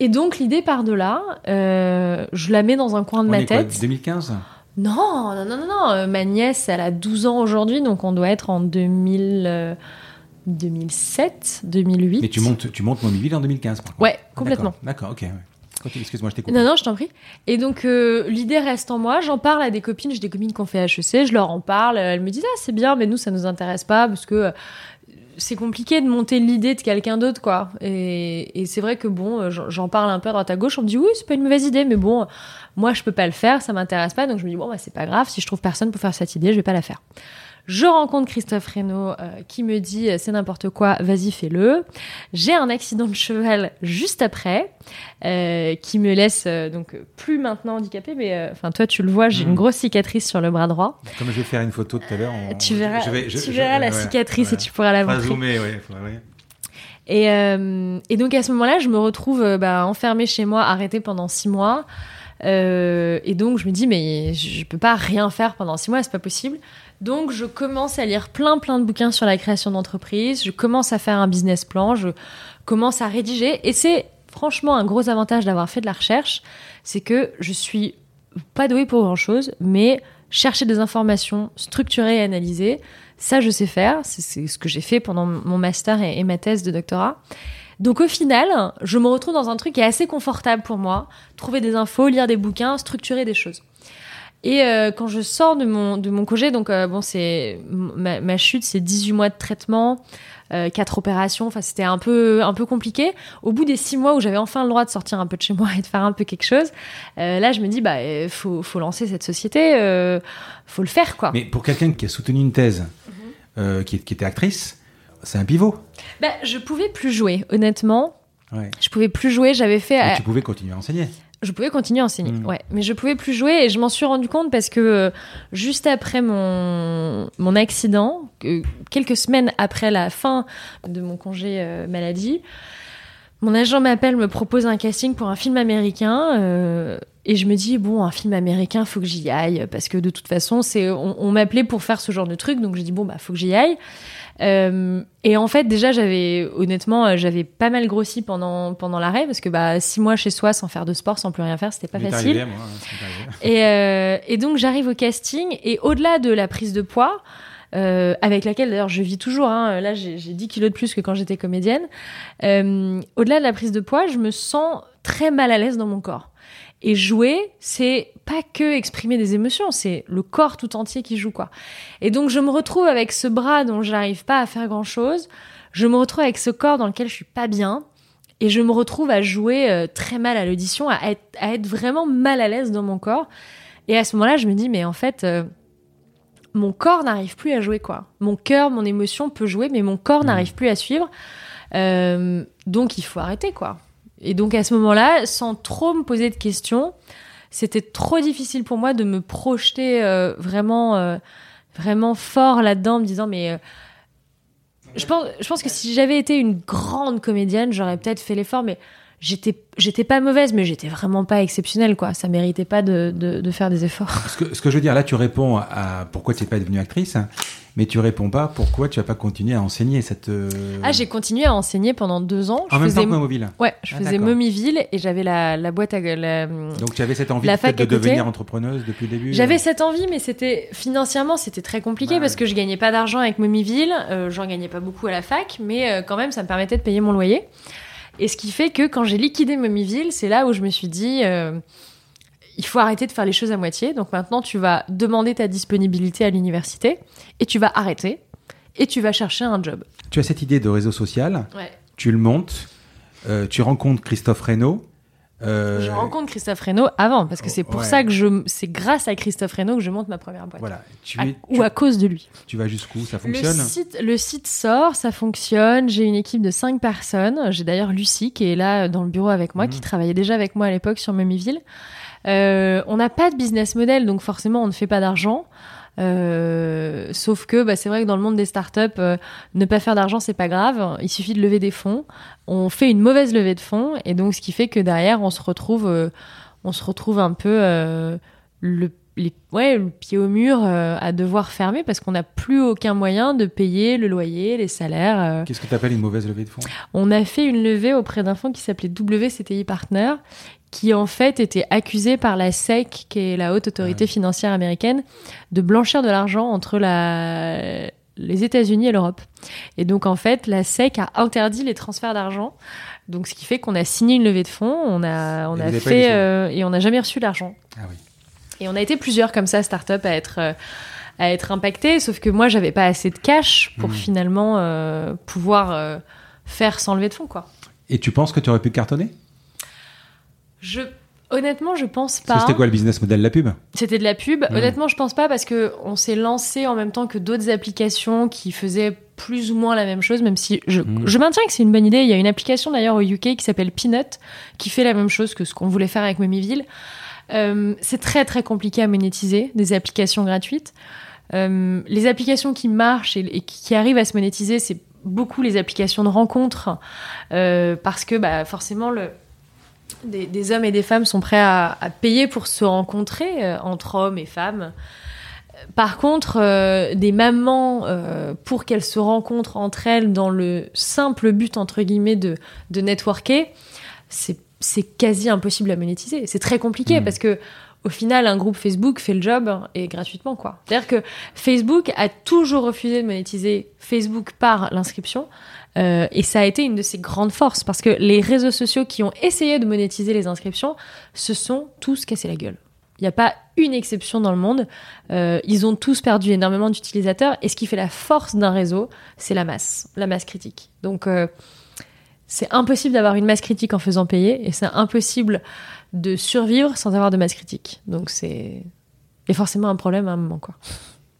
[SPEAKER 1] Et donc l'idée part de là, euh, je la mets dans un coin de
[SPEAKER 2] On
[SPEAKER 1] ma
[SPEAKER 2] est quoi,
[SPEAKER 1] tête.
[SPEAKER 2] 2015
[SPEAKER 1] Non, non, non, non, non. euh, ma nièce, elle a 12 ans aujourd'hui, donc on doit être en 2000, euh, 2007, 2008.
[SPEAKER 2] Mais tu montes, tu montes en 2015 par contre.
[SPEAKER 1] Ouais, complètement.
[SPEAKER 2] D'accord, ok. Excuse-moi, je t'écoute.
[SPEAKER 1] Non, non, je t'en prie. Et donc, euh, l'idée reste en moi. J'en parle à des copines. J'ai des copines qui ont fait HEC. Je leur en parle. Elles me disent, ah, c'est bien, mais nous, ça nous intéresse pas parce que c'est compliqué de monter l'idée de quelqu'un d'autre, quoi. Et, c'est vrai que bon, euh, j'en j'en parle un peu à droite à gauche. On me dit, oui, c'est pas une mauvaise idée, mais bon, moi, je peux pas le faire. Ça m'intéresse pas. Donc, je me dis, bon, bah, c'est pas grave. Si je trouve personne pour faire cette idée, je vais pas la faire. Je rencontre Christophe Reynaud euh, qui me dit euh, c'est n'importe quoi, vas-y fais-le. J'ai un accident de cheval juste après euh, qui me laisse euh, donc plus maintenant handicapée, mais enfin toi tu le vois, j'ai
[SPEAKER 2] Mhm.
[SPEAKER 1] une grosse cicatrice sur le bras droit.
[SPEAKER 2] Comme je vais faire une photo tout à l'heure. on-
[SPEAKER 1] tu verras,
[SPEAKER 2] je vais- je-
[SPEAKER 1] tu
[SPEAKER 2] je-
[SPEAKER 1] verras la
[SPEAKER 2] ouais,
[SPEAKER 1] cicatrice
[SPEAKER 2] ouais.
[SPEAKER 1] et tu pourras la montrer.
[SPEAKER 2] zoomer, ouais.
[SPEAKER 1] Et, et donc à ce moment-là, je me retrouve bah, enfermée chez moi, arrêtée pendant six mois. Euh, et donc je me dis mais je je peux pas rien faire pendant six mois, c'est pas possible. Donc je commence à lire plein plein de bouquins sur la création d'entreprise. Je commence à faire un business plan. Je commence à rédiger. Et c'est franchement un gros avantage d'avoir fait de la recherche, c'est que je suis pas douée pour grand chose, mais chercher des informations, structurer et analyser, ça je sais faire. C'est ce que j'ai fait pendant mon master et ma thèse de doctorat. Donc au final, je me retrouve dans un truc qui est assez confortable pour moi. Trouver des infos, lire des bouquins, structurer des choses. Et euh, quand je sors de mon, de mon congé, donc euh, bon, c'est ma, ma chute, c'est 18 mois de traitement, euh, 4 opérations, enfin c'était un peu, un peu compliqué. Au bout des 6 mois où j'avais enfin le droit de sortir un peu de chez moi <laughs> et de faire un peu quelque chose, euh, là je me dis, bah, faut, faut lancer cette société, euh, faut le faire quoi.
[SPEAKER 2] Mais pour quelqu'un qui a soutenu une thèse,
[SPEAKER 1] Mhm.
[SPEAKER 2] qui, qui était actrice, c'est un pivot.
[SPEAKER 1] Bah, je pouvais plus jouer, honnêtement.
[SPEAKER 2] Ouais.
[SPEAKER 1] Je pouvais plus jouer, j'avais fait.
[SPEAKER 2] Mais tu pouvais continuer à enseigner.
[SPEAKER 1] Je pouvais continuer à enseigner,
[SPEAKER 2] Mm.
[SPEAKER 1] ouais. Mais je pouvais plus jouer et je m'en suis rendu compte parce que euh, juste après mon, mon accident, que- quelques semaines après la fin de mon congé euh, maladie, mon agent m'appelle, me propose un casting pour un film américain. euh, et je me dis bon un film américain faut que j'y aille parce que de toute façon c'est on, on m'appelait pour faire ce genre de truc donc j'ai dit bon bah faut que j'y aille euh, et en fait déjà j'avais honnêtement euh, j'avais pas mal grossi pendant pendant l'arrêt parce que bah six mois chez soi sans faire de sport sans plus rien faire c'était pas facile
[SPEAKER 2] arrivé, moi,
[SPEAKER 1] et, euh, et donc j'arrive au casting et au-delà de la prise de poids, euh, avec laquelle d'ailleurs je vis toujours, hein, là j'ai j'ai 10 kilos de plus que quand j'étais comédienne, au-delà de la prise de poids, je me sens très mal à l'aise dans mon corps. Et jouer, c'est pas que exprimer des émotions, c'est le corps tout entier qui joue quoi. Et donc je me retrouve avec ce bras dont j'arrive pas à faire grand chose, je me retrouve avec ce corps dans lequel je suis pas bien, et je me retrouve à jouer euh, très mal à l'audition, à être, à être vraiment mal à l'aise dans mon corps. Et à ce moment-là, je me dis, mais en fait, euh, mon corps n'arrive plus à jouer, quoi. Mon cœur, mon émotion peut jouer, mais mon corps
[SPEAKER 2] Mhm.
[SPEAKER 1] n'arrive plus à suivre. Euh, donc, il faut arrêter, quoi. Et donc, à ce moment-là, sans trop me poser de questions, c'était trop difficile pour moi de me projeter euh, vraiment, euh, vraiment fort là-dedans, me disant, mais. euh, je pense, je pense que si j'avais été une grande comédienne, j'aurais peut-être fait l'effort, mais j'étais, j'étais pas mauvaise, mais j'étais vraiment pas exceptionnelle, quoi. Ça méritait pas de, de, de faire des efforts.
[SPEAKER 2] Ce que, ce que je veux dire, là, tu réponds à pourquoi tu n'es pas devenue actrice, hein, mais tu réponds pas pourquoi tu vas pas continuer à enseigner cette. euh,
[SPEAKER 1] Ah, j'ai continué à enseigner pendant deux ans.
[SPEAKER 2] En
[SPEAKER 1] je
[SPEAKER 2] même
[SPEAKER 1] faisais,
[SPEAKER 2] temps que mobile.
[SPEAKER 1] ouais, je
[SPEAKER 2] Ah,
[SPEAKER 1] faisais. Momiville et j'avais la, la boîte à la,
[SPEAKER 2] Donc tu avais cette envie de
[SPEAKER 1] côté.
[SPEAKER 2] devenir entrepreneuse depuis le début.
[SPEAKER 1] J'avais
[SPEAKER 2] euh,
[SPEAKER 1] cette envie, mais c'était financièrement c'était très compliqué
[SPEAKER 2] Ouais,
[SPEAKER 1] parce
[SPEAKER 2] ouais.
[SPEAKER 1] que je gagnais pas d'argent avec Momiville, euh, j'en gagnais pas beaucoup à la fac, mais euh, quand même ça me permettait de payer mon loyer. Et ce qui fait que quand j'ai liquidé Momiville, c'est là où je me suis dit euh, il faut arrêter de faire les choses à moitié. Donc maintenant tu vas demander ta disponibilité à l'université et tu vas arrêter et tu vas chercher un job.
[SPEAKER 2] Tu as cette idée de réseau social,
[SPEAKER 1] Ouais.
[SPEAKER 2] tu le montes, euh, tu rencontres Christophe Reynaud. Euh,
[SPEAKER 1] Je rencontre Christophe Reynaud avant parce que c'est pour
[SPEAKER 2] ouais.
[SPEAKER 1] ça que je c'est grâce à Christophe Reynaud que je monte ma première boîte.
[SPEAKER 2] Voilà. Tu,
[SPEAKER 1] À-
[SPEAKER 2] es-
[SPEAKER 1] ou à cause de lui.
[SPEAKER 2] tu vas jusqu'où? Ça
[SPEAKER 1] Le
[SPEAKER 2] fonctionne?
[SPEAKER 1] site, le site sort, ça fonctionne. J'ai une équipe de cinq personnes. J'ai d'ailleurs Lucie qui est là euh, dans le bureau avec moi, qui travaillait déjà avec moi à l'époque sur Memiville. Euh, on n'a pas de business model, donc forcément on ne fait pas d'argent. Euh, sauf que bah, c'est vrai que dans le monde des startups, euh, ne pas faire d'argent c'est pas grave. Il suffit de lever des fonds. On fait une mauvaise levée de fonds et donc ce qui fait que derrière on se retrouve, euh, on se retrouve un peu le les, ouais, le pied au mur euh, à devoir fermer parce qu'on n'a plus aucun moyen de payer le loyer, les salaires. euh.
[SPEAKER 2] Qu'est-ce que tu appelles une mauvaise levée de fonds?
[SPEAKER 1] On a fait une levée auprès d'un fonds qui s'appelait WCTI Partner, qui en fait était accusé par la SEC, qui est la haute autorité
[SPEAKER 2] Ouais.
[SPEAKER 1] financière américaine, de blanchir de l'argent entre la les États-Unis et l'Europe. Et donc en fait, la SEC a interdit les transferts d'argent. Donc ce qui fait qu'on a signé une levée de fonds, on a on
[SPEAKER 2] Et
[SPEAKER 1] fait euh, et on n'a jamais reçu l'argent.
[SPEAKER 2] Ah oui.
[SPEAKER 1] Et on a été plusieurs comme ça, start-up, à être, euh, à être impactés. Sauf que moi, j'avais pas assez de cash pour
[SPEAKER 2] Mhm.
[SPEAKER 1] finalement euh, pouvoir euh, faire sans de fonds, quoi.
[SPEAKER 2] Et tu penses que tu aurais pu cartonner?
[SPEAKER 1] Je, honnêtement, je pense pas.
[SPEAKER 2] C'était quoi le business model La pub
[SPEAKER 1] C'était de la pub. Honnêtement, je pense pas parce que on s'est lancé en même temps que d'autres applications qui faisaient plus ou moins la même chose, même si je, je maintiens que c'est une bonne idée. Il y a une application d'ailleurs au UK qui s'appelle Peanut qui fait la même chose que ce qu'on voulait faire avec Momiville. Euh, c'est très très compliqué à monétiser des applications gratuites. Euh, les applications qui marchent et, et qui arrivent à se monétiser, c'est beaucoup les applications de rencontres euh, parce que bah, forcément le, des, des hommes et des femmes sont prêts à, à payer pour se rencontrer euh, entre hommes et femmes. Par contre, euh, des mamans, euh, pour qu'elles se rencontrent entre elles dans le simple but, entre guillemets, de, de networker, c'est quasi impossible à monétiser. C'est très compliqué
[SPEAKER 2] Mhm.
[SPEAKER 1] parce que au final, un groupe Facebook fait le job et gratuitement, quoi. C'est-à-dire que Facebook a toujours refusé de monétiser Facebook par l'inscription. Euh, et ça a été une de ses grandes forces parce que les réseaux sociaux qui ont essayé de monétiser les inscriptions se sont tous cassés la gueule. Il n'y a pas une exception dans le monde. Euh, ils ont tous perdu énormément d'utilisateurs. Et ce qui fait la force d'un réseau, c'est la masse, la masse critique. Donc, euh, c'est impossible d'avoir une masse critique en faisant payer. Et c'est impossible de survivre sans avoir de masse critique. Donc, c'est. Forcément un problème à un moment, quoi.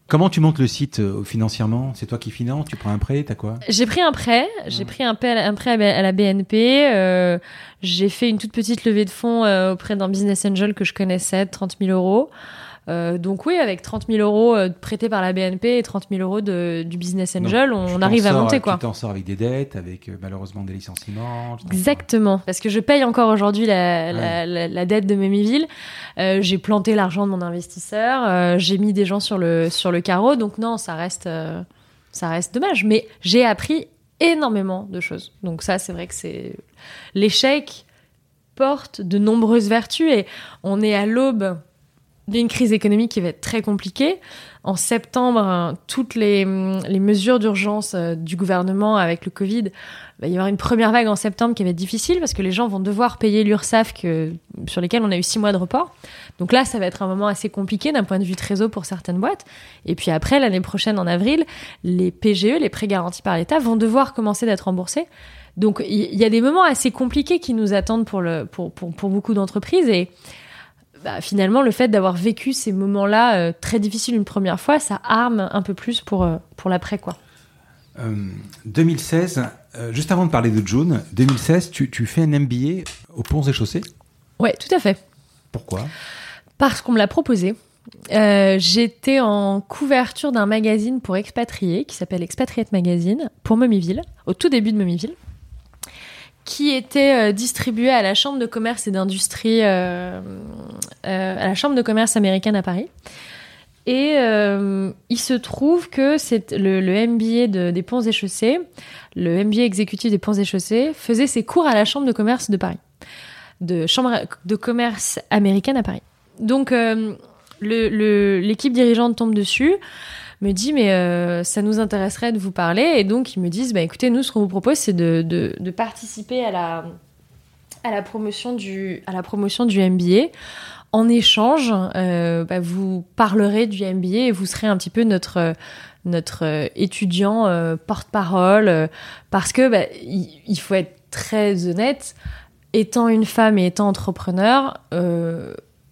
[SPEAKER 2] Comment tu montes le site euh, financièrement? C'est toi qui finances Tu prends un prêt T'as quoi?
[SPEAKER 1] J'ai pris un prêt. J'ai pris un prêt, un prêt à la BNP. euh, j'ai fait une toute petite levée de fonds euh, auprès d'un business angel que je connaissais, de 30 000 euros. Euh, donc oui, avec 30 000 euros euh, prêtés par la BNP et 30 000 euros de, du business angel, on, arrive à monter quoi.
[SPEAKER 2] Tu t'en sors avec des dettes, avec euh, malheureusement des licenciements.
[SPEAKER 1] Exactement, parce que je paye encore aujourd'hui la, la,
[SPEAKER 2] Ouais.
[SPEAKER 1] la- la dette de Mémiville. Euh, j'ai planté l'argent de mon investisseur, euh, j'ai mis des gens sur le sur le carreau, donc non, ça reste ça reste dommage. Mais j'ai appris énormément de choses. Donc ça, c'est vrai que c'est l'échec porte de nombreuses vertus et on est à l'aube d'une crise économique qui va être très compliquée. En septembre, hein, toutes les, les mesures d'urgence euh, du gouvernement avec le Covid, il va y avoir une première vague en septembre qui va être difficile parce que les gens vont devoir payer l'URSSAF sur lesquels on a eu six mois de report. Donc là, ça va être un moment assez compliqué d'un point de vue trésor pour certaines boîtes. Et puis après, l'année prochaine, en avril, les PGE, les prêts garantis par l'État, vont devoir commencer d'être remboursés. Donc il y a des moments assez compliqués qui nous attendent pour, le, pour, pour beaucoup d'entreprises et bah, finalement le fait d'avoir vécu ces moments-là euh, très difficiles une première fois, ça arme un peu plus pour, euh, pour l'après quoi.
[SPEAKER 2] Euh, 2016, euh, juste avant de parler de June, 2016, tu, tu fais un MBA aux Ponts et Chaussées?
[SPEAKER 1] Ouais, tout à fait.
[SPEAKER 2] Pourquoi?
[SPEAKER 1] Parce qu'on me l'a proposé. Euh, J'étais en couverture d'un magazine pour expatriés qui s'appelle Expatriate Magazine pour Momiville, au tout début de Momiville, qui était euh, distribué à la Chambre de commerce et d'industrie, euh, euh, à la Chambre de commerce américaine à Paris. Et il se trouve que le, MBA de- des Ponts et Chaussées, le MBA exécutif des Ponts et Chaussées, faisait ses cours à la Chambre de commerce de Paris, de Chambre de commerce américaine à Paris. Donc l'équipe dirigeante tombe dessus, me dit mais euh, ça nous intéresserait de vous parler et donc ils me disent bah écoutez nous ce qu'on vous propose c'est de, de- participer à la à la promotion du à la promotion du MBA. En échange, euh, bah, vous parlerez du MBA et vous serez un petit peu notre notre euh, étudiant porte-parole parce que bah, il, faut être très honnête. Étant une femme et étant entrepreneur,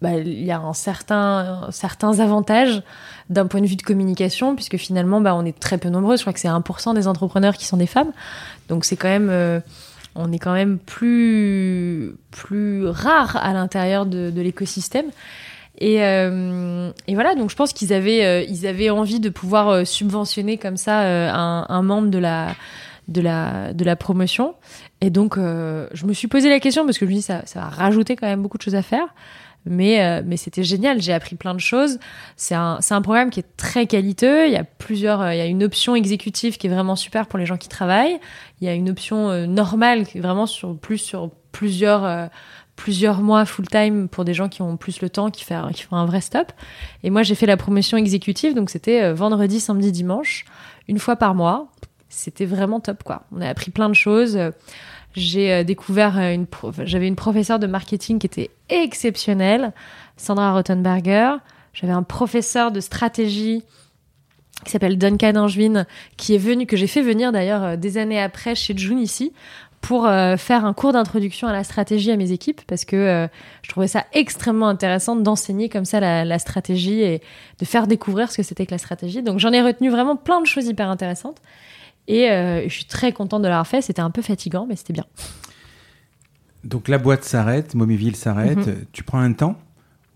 [SPEAKER 1] bah, il y a un certain, certains avantages d'un point de vue de communication, puisque finalement, bah, on est très peu nombreux. Je crois que c'est 1% des entrepreneurs qui sont des femmes. Donc c'est quand même, euh, on est quand même plus, plus rare à l'intérieur de, de l'écosystème. Et, euh, et voilà, donc je pense qu'ils avaient, euh, ils avaient envie de pouvoir euh, subventionner comme ça euh, un, un membre de la, de la, de la promotion. Et donc, euh, je me suis posé la question parce que je me dis ça, ça va rajouter quand même beaucoup de choses à faire. Mais, euh, mais c'était génial, j'ai appris plein de choses. C'est un, c'est un programme qui est très qualiteux. Il y a plusieurs, euh, il y a une option exécutive qui est vraiment super pour les gens qui travaillent. Il y a une option euh, normale qui est vraiment sur plus sur plusieurs, euh, plusieurs mois full time pour des gens qui ont plus le temps, qui, fait, qui font un vrai stop. Et moi, j'ai fait la promotion exécutive, donc c'était vendredi, samedi, dimanche, une fois par mois. C'était vraiment top, quoi. On a appris plein de choses. J'ai euh, découvert euh, une, j'avais une professeure de marketing qui était exceptionnelle, Sandra Rottenberger. J'avais un professeur de stratégie qui s'appelle Duncan Angevin, qui est venu, que j'ai fait venir d'ailleurs euh, des années après chez June ici, pour faire un cours d'introduction à la stratégie à mes équipes, parce que je trouvais ça extrêmement intéressant d'enseigner comme ça la, la stratégie et de faire découvrir ce que c'était que la stratégie. Donc j'en ai retenu vraiment plein de choses hyper intéressantes. Et euh, je suis très contente de l'avoir fait. C'était un peu fatigant, mais c'était bien.
[SPEAKER 2] Donc la boîte s'arrête, Momiville s'arrête.
[SPEAKER 1] Mhm.
[SPEAKER 2] Tu prends un temps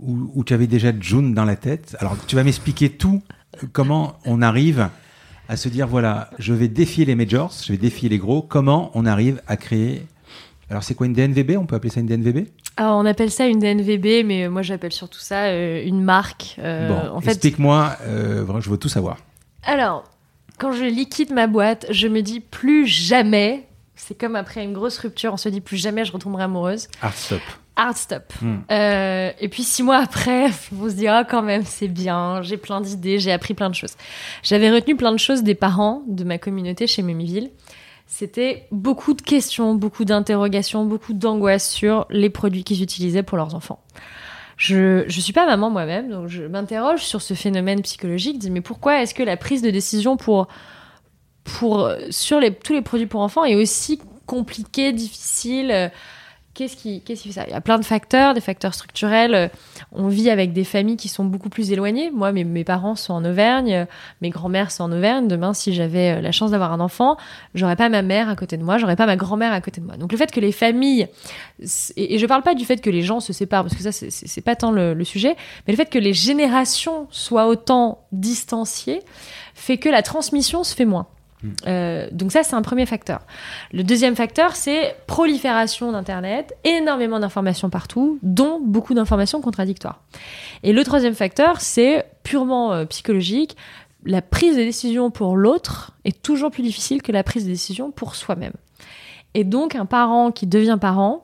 [SPEAKER 2] où, où tu avais déjà June dans la tête. Alors tu vas m'expliquer tout, euh, comment on arrive à se dire voilà, je vais défier les majors, je vais défier les gros. Comment on arrive à créer Alors c'est quoi une DNVB On peut appeler ça une DNVB
[SPEAKER 1] Alors on appelle ça une DNVB, mais moi j'appelle surtout ça euh, une marque. Euh,
[SPEAKER 2] Bon,
[SPEAKER 1] en fait,
[SPEAKER 2] explique-moi. euh, je veux tout savoir.
[SPEAKER 1] Alors, quand je liquide ma boîte, je me dis plus jamais. C'est comme après une grosse rupture, on se dit plus jamais je retomberai amoureuse.
[SPEAKER 2] Hard stop.
[SPEAKER 1] Hard stop.
[SPEAKER 2] Hmm.
[SPEAKER 1] Euh, et puis six mois après, <laughs> on se dit ah quand même c'est bien, j'ai plein d'idées, j'ai appris plein de choses. J'avais retenu plein de choses des parents de ma communauté chez Mémiville. C'était beaucoup de questions, beaucoup d'interrogations, beaucoup d'angoisse sur les produits qu'ils utilisaient pour leurs enfants. Je je suis pas maman moi-même, donc je m'interroge sur ce phénomène psychologique. Dis mais pourquoi est-ce que la prise de décision sur tous les produits pour enfants est aussi compliquée, difficile euh, qu'est-ce qui, qu'est-ce qui fait ça? Il y a plein de facteurs, des facteurs structurels. Euh, On vit avec des familles qui sont beaucoup plus éloignées. Moi, mes, parents sont en Auvergne, euh, mes grands-mères sont en Auvergne. Demain, si j'avais euh, la chance d'avoir un enfant, j'aurais pas ma mère à côté de moi, j'aurais pas ma grand-mère à côté de moi. Donc le fait que les familles, et, et je parle pas du fait que les gens se séparent, parce que ça, c'est- c'est pas tant le sujet, mais le fait que les générations soient autant distanciées fait que la transmission se fait moins. Euh, donc ça, c'est un premier facteur. Le deuxième facteur, c'est prolifération d'Internet, énormément d'informations partout, dont beaucoup d'informations contradictoires. Et le troisième facteur, c'est purement euh, psychologique. La prise de décision pour l'autre est toujours plus difficile que la prise de décision pour soi-même. Et donc, un parent qui devient parent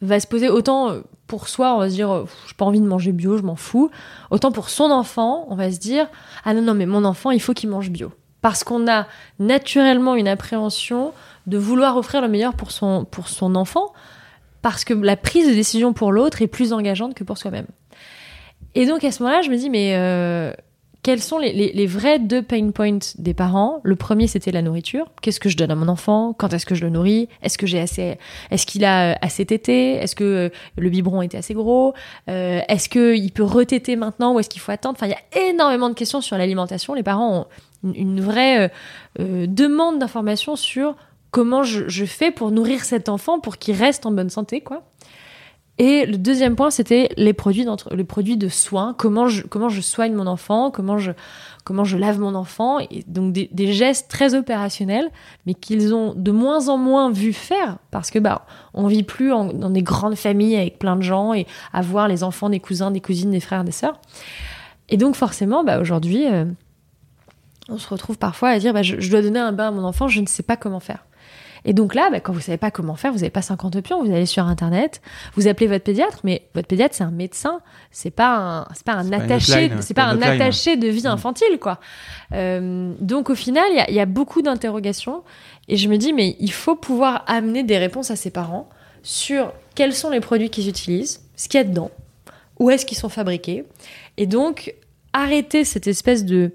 [SPEAKER 1] va se poser autant euh, pour soi, on va se dire, j'ai pas envie de manger bio, je m'en fous. Autant pour son enfant, on va se dire, ah non, non, mais mon enfant, il faut qu'il mange bio. Parce qu'on a naturellement une appréhension de vouloir offrir le meilleur pour son, pour son enfant, parce que la prise de décision pour l'autre est plus engageante que pour soi-même. Et donc à ce moment-là, je me dis, mais euh, quels sont les, les- les vrais deux pain points des parents? Le premier, c'était la nourriture. Qu'est-ce que je donne à mon enfant? Quand est-ce que je le nourris? Est-ce que j'ai assez Est-ce qu'il a euh, assez tété? Est-ce que euh, le biberon était assez gros? Euh, Est-ce qu'il peut retéter maintenant ou est-ce qu'il faut attendre? Enfin, il y a énormément de questions sur l'alimentation. Les parents ont une, vraie euh, euh, demande d'informations sur comment je, fais pour nourrir cet enfant pour qu'il reste en bonne santé, quoi. Et le deuxième point, c'était les produits les produits de soins. Comment je, comment je soigne mon enfant, comment je, comment je lave mon enfant. Et donc des, gestes très opérationnels, mais qu'ils ont de moins en moins vu faire parce que bah on vit plus dans des grandes familles avec plein de gens et avoir les enfants des cousins, des cousines, des frères, des sœurs. Et donc forcément, bah aujourd'hui, euh, on se retrouve parfois à dire bah, je, je dois donner un bain à mon enfant, je ne sais pas comment faire. Et donc là, bah, quand vous savez pas comment faire, vous n'avez pas 50 pions, vous allez sur internet, vous appelez votre pédiatre, mais votre pédiatre c'est un médecin, c'est pas un, c'est pas un attaché, pas
[SPEAKER 2] pas
[SPEAKER 1] un
[SPEAKER 2] une hotline.
[SPEAKER 1] attaché de vie
[SPEAKER 2] Mm.
[SPEAKER 1] infantile quoi. Euh, donc au final, il y a, il y a beaucoup d'interrogations et je me dis mais il faut pouvoir amener des réponses à ses parents sur quels sont les produits qu'ils utilisent, ce qu'il y a dedans, où est-ce qu'ils sont fabriqués, et donc arrêter cette espèce de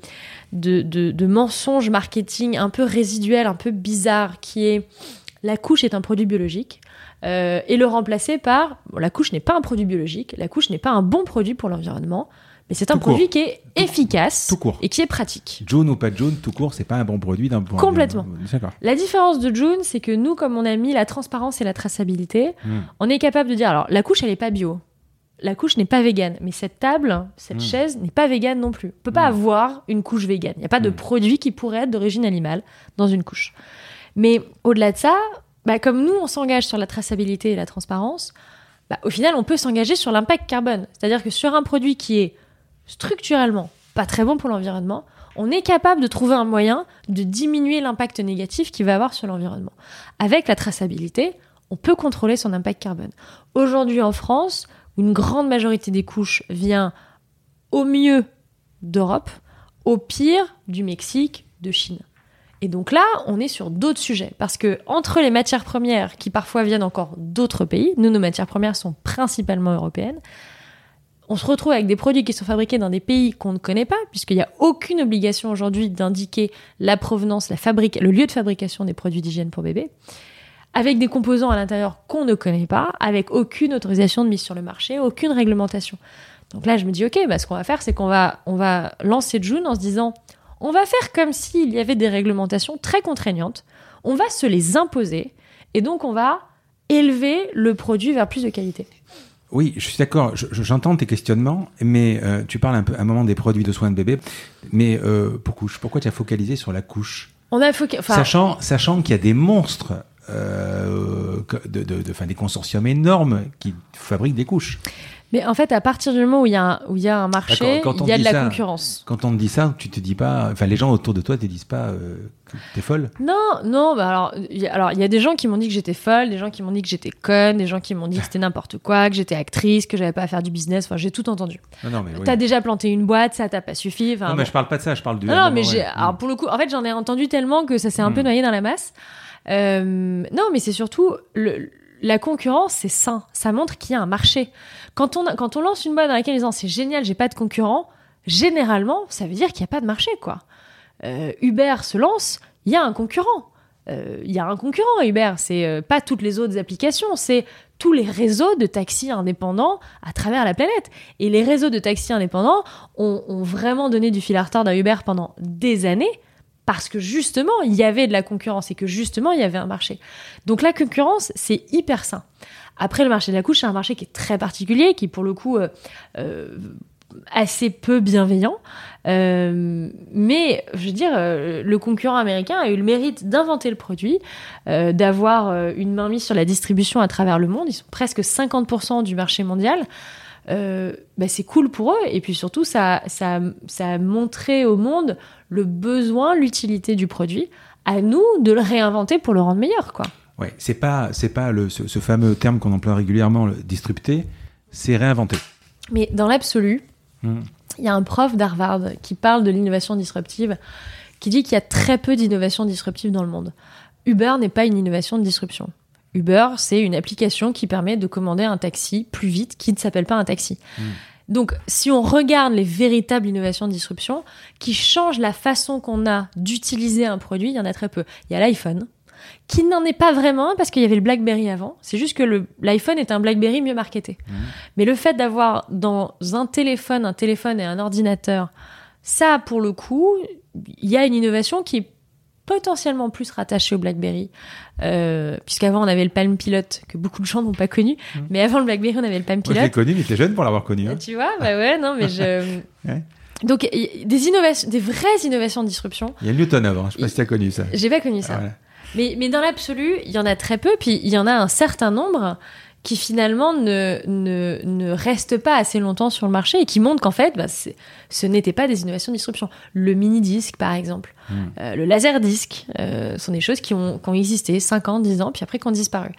[SPEAKER 1] de, de, de mensonge marketing un peu résiduel, un peu bizarre, qui est la couche est un produit biologique, euh, et le remplacer par bon, la couche n'est pas un produit biologique, la couche n'est pas un bon produit pour l'environnement, mais c'est un
[SPEAKER 2] Tout court.
[SPEAKER 1] produit qui est efficace
[SPEAKER 2] Tout court.
[SPEAKER 1] et qui est pratique.
[SPEAKER 2] Jaune ou pas jaune, tout court, c'est pas un bon produit d'un point.
[SPEAKER 1] Complètement.
[SPEAKER 2] D'accord.
[SPEAKER 1] La différence de June, c'est que nous, comme on a mis la transparence et la traçabilité,
[SPEAKER 2] Hmm.
[SPEAKER 1] on est capable de dire alors la couche elle est pas bio. La couche n'est pas végane, mais cette table, cette
[SPEAKER 2] Mm.
[SPEAKER 1] chaise n'est pas végane non plus. On peut pas
[SPEAKER 2] Mm.
[SPEAKER 1] avoir une couche végane. Il n'y a pas de
[SPEAKER 2] Mm.
[SPEAKER 1] produit qui pourrait être d'origine animale dans une couche. Mais au-delà de ça, bah, comme nous, on s'engage sur la traçabilité et la transparence, bah, au final, on peut s'engager sur l'impact carbone. C'est-à-dire que sur un produit qui est structurellement pas très bon pour l'environnement, on est capable de trouver un moyen de diminuer l'impact négatif qu'il va avoir sur l'environnement. Avec la traçabilité, on peut contrôler son impact carbone. Aujourd'hui en France, une grande majorité des couches vient au mieux d'Europe, au pire du Mexique, de Chine. Et donc là, on est sur d'autres sujets. Parce que entre les matières premières, qui parfois viennent encore d'autres pays, nous, nos matières premières sont principalement européennes, on se retrouve avec des produits qui sont fabriqués dans des pays qu'on ne connaît pas, puisqu'il n'y a aucune obligation aujourd'hui d'indiquer la provenance, le lieu de fabrication des produits d'hygiène pour bébé, avec des composants à l'intérieur qu'on ne connaît pas, avec aucune autorisation de mise sur le marché, aucune réglementation. Donc là, je me dis, ok, bah, ce qu'on va faire, c'est qu'on va, on va lancer June en se disant, on va faire comme s'il y avait des réglementations très contraignantes, on va se les imposer, et donc on va élever le produit vers plus de qualité.
[SPEAKER 2] Oui, je suis d'accord. je- je- J'entends tes questionnements, mais euh, tu parles un peu à un moment des produits de soins de bébé. Mais euh, pour couche, pourquoi tu as focalisé sur la couche?
[SPEAKER 1] On a foca- enfin,
[SPEAKER 2] Sachant, sachant qu'il y a des monstres, euh, de, de, de- enfin, des consortiums énormes qui fabriquent des couches.
[SPEAKER 1] Mais en fait, à partir du moment où il y a un, où il y a un marché,
[SPEAKER 2] quand
[SPEAKER 1] il y a de la
[SPEAKER 2] ça-
[SPEAKER 1] concurrence.
[SPEAKER 2] Quand on te dit ça, tu te dis pas, enfin, les gens autour de toi te disent pas euh, que t'es folle.
[SPEAKER 1] Non, non, bah alors, il y a- alors il y a des gens qui m'ont dit que j'étais folle, des gens qui m'ont dit que j'étais conne, des gens qui m'ont dit que c'était n'importe quoi, que j'étais actrice, que j'avais pas à faire du business. Enfin, j'ai tout entendu.
[SPEAKER 2] Non, non, mais oui.
[SPEAKER 1] T'as déjà planté une boîte, ça t'a pas suffi.
[SPEAKER 2] Non, mais je parle pas de ça, je parle du.
[SPEAKER 1] Non, mais j'ai.
[SPEAKER 2] ouais.
[SPEAKER 1] Alors pour le coup, en fait, j'en ai entendu tellement que ça s'est un peu
[SPEAKER 2] Mm.
[SPEAKER 1] noyé dans la masse. Euh, non, mais c'est surtout la concurrence, c'est sain. Ça montre qu'il y a un marché. Quand on, quand on lance une boîte dans laquelle ils disent c'est génial, j'ai pas de concurrent, généralement, ça veut dire qu'il n'y a pas de marché, quoi. Euh, Uber se lance, il y a un concurrent. Euh, Il y a un concurrent Uber, c'est euh, pas toutes les autres applications, c'est tous les réseaux de taxis indépendants à travers la planète. Et les réseaux de taxis indépendants ont, ont vraiment donné du fil à retordre à Uber pendant des années parce que justement, il y avait de la concurrence et que justement, il y avait un marché. Donc la concurrence, c'est hyper sain. Après, le marché de la couche, c'est un marché qui est très particulier, qui pour le coup euh, euh, assez peu bienveillant. Euh, mais je veux dire, le concurrent américain a eu le mérite d'inventer le produit, d'avoir une mainmise sur la distribution à travers le monde. Ils sont presque 50% du marché mondial. Euh, bah, c'est cool pour eux. Et puis surtout, ça, ça, ça a montré au monde le besoin, l'utilité du produit. À nous de le réinventer pour le rendre meilleur, quoi.
[SPEAKER 2] Ouais, c'est pas, c'est pas le, ce, ce fameux terme qu'on emploie régulièrement, le disrupter, c'est réinventer.
[SPEAKER 1] Mais dans l'absolu,
[SPEAKER 2] Hmm.
[SPEAKER 1] il y a un prof d'Harvard qui parle de l'innovation disruptive, qui dit qu'il y a très peu d'innovation disruptive dans le monde. Uber n'est pas une innovation de disruption. Uber, c'est une application qui permet de commander un taxi plus vite qui ne s'appelle pas un taxi.
[SPEAKER 2] Mm.
[SPEAKER 1] Donc, si on regarde les véritables innovations de disruption qui changent la façon qu'on a d'utiliser un produit, il y en a très peu. Il y a l'iPhone, qui n'en est pas vraiment parce qu'il y avait le BlackBerry avant. C'est juste que l'iPhone est un BlackBerry mieux marketé.
[SPEAKER 2] Mhm.
[SPEAKER 1] Mais le fait d'avoir dans un téléphone, un téléphone et un ordinateur, ça, pour le coup, il y a une innovation qui est potentiellement plus rattachée au BlackBerry. Euh, Puisqu'avant, on avait le Palm Pilot, que beaucoup de gens n'ont pas connu.
[SPEAKER 2] Mhm.
[SPEAKER 1] Mais avant le BlackBerry, on avait le Palm
[SPEAKER 2] Moi, je l'ai
[SPEAKER 1] Pilot.
[SPEAKER 2] connu, mais t'es jeune pour l'avoir connu. hein.
[SPEAKER 1] Tu vois, bah ouais, non, mais je. <laughs>
[SPEAKER 2] Ouais.
[SPEAKER 1] Donc, des innovations, des vraies innovations de disruption.
[SPEAKER 2] Il y a Newton avant, je sais pas si t'as connu ça.
[SPEAKER 1] J'ai pas connu ça.
[SPEAKER 2] Ah, voilà.
[SPEAKER 1] Mais, mais dans l'absolu, il y en a très peu, puis il y en a un certain nombre qui finalement ne, ne, ne restent pas assez longtemps sur le marché et qui montrent qu'en fait, bah, c'est- ce n'était pas des innovations de disruption. Le mini-disque, par exemple,
[SPEAKER 2] Mm.
[SPEAKER 1] euh, le laser-disque, euh, sont des choses qui ont, qui ont existé 5 ans, 10 ans, puis après qui ont disparu.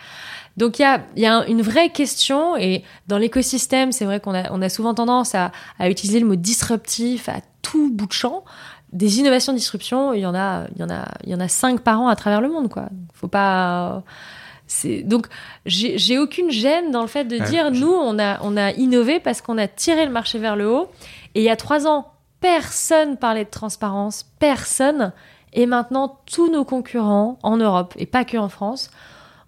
[SPEAKER 1] Donc il y a, il y a un- une vraie question, et dans l'écosystème, c'est vrai qu'on a, on a souvent tendance à, à utiliser le mot disruptif à tout bout de champ. Des innovations de disruption, il y en a, il y en a, il y en a cinq par an à travers le monde, quoi. Faut pas. C'est donc j'ai j'ai aucune gêne dans le fait de
[SPEAKER 2] Ouais,
[SPEAKER 1] dire
[SPEAKER 2] je-
[SPEAKER 1] nous on a on a innové parce qu'on a tiré le marché vers le haut et il y a trois ans personne parlait de transparence personne et maintenant tous nos concurrents en Europe et pas que en France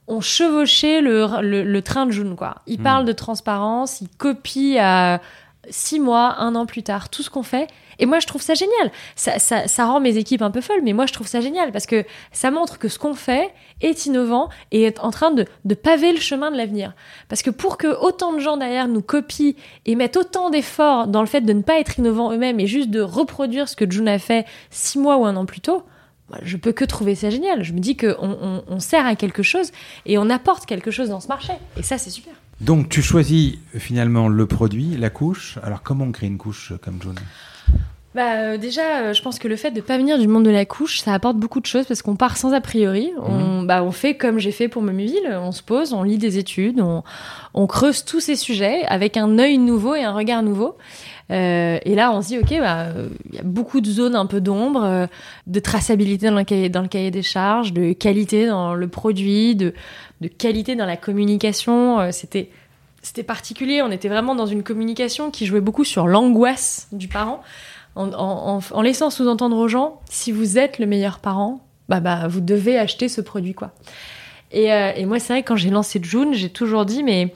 [SPEAKER 1] ont chevauché le, le, le train de June quoi. Ils
[SPEAKER 2] Hmm.
[SPEAKER 1] parlent de transparence, ils copient à six mois, un an plus tard tout ce qu'on fait et moi je trouve ça génial. Ça, rend mes équipes un peu folles mais moi je trouve ça génial parce que ça montre que ce qu'on fait est innovant et est en train de, de paver le chemin de l'avenir. Parce que pour que autant de gens derrière nous copient et mettent autant d'efforts dans le fait de ne pas être innovants eux-mêmes et juste de reproduire ce que June a fait six mois ou un an plus tôt, moi, je peux que trouver ça génial. Je me dis qu'on on, on sert à quelque chose et on apporte quelque chose dans ce marché. Et ça, c'est super.
[SPEAKER 2] Donc tu choisis euh, finalement le produit, la couche. Alors comment on crée une couche euh, comme June
[SPEAKER 1] Bah, euh, déjà, euh, je pense que le fait de pas venir du monde de la couche, ça apporte beaucoup de choses parce qu'on part sans a priori. On, bah, on fait comme j'ai fait pour Momuville. On se pose, on lit des études, on, on creuse tous ces sujets avec un œil nouveau et un regard nouveau. Euh, et là, on se dit, ok, bah, euh, il y a beaucoup de zones un peu d'ombre, euh, de traçabilité dans le, cahier, dans le cahier des charges, de qualité dans le produit, de, de qualité dans la communication. Euh, C'était c'était particulier. On était vraiment dans une communication qui jouait beaucoup sur l'angoisse du parent, en, laissant sous-entendre aux gens, si vous êtes le meilleur parent, bah, bah, vous devez acheter ce produit, quoi. Et, euh, et moi, c'est vrai quand j'ai lancé June, j'ai toujours dit, mais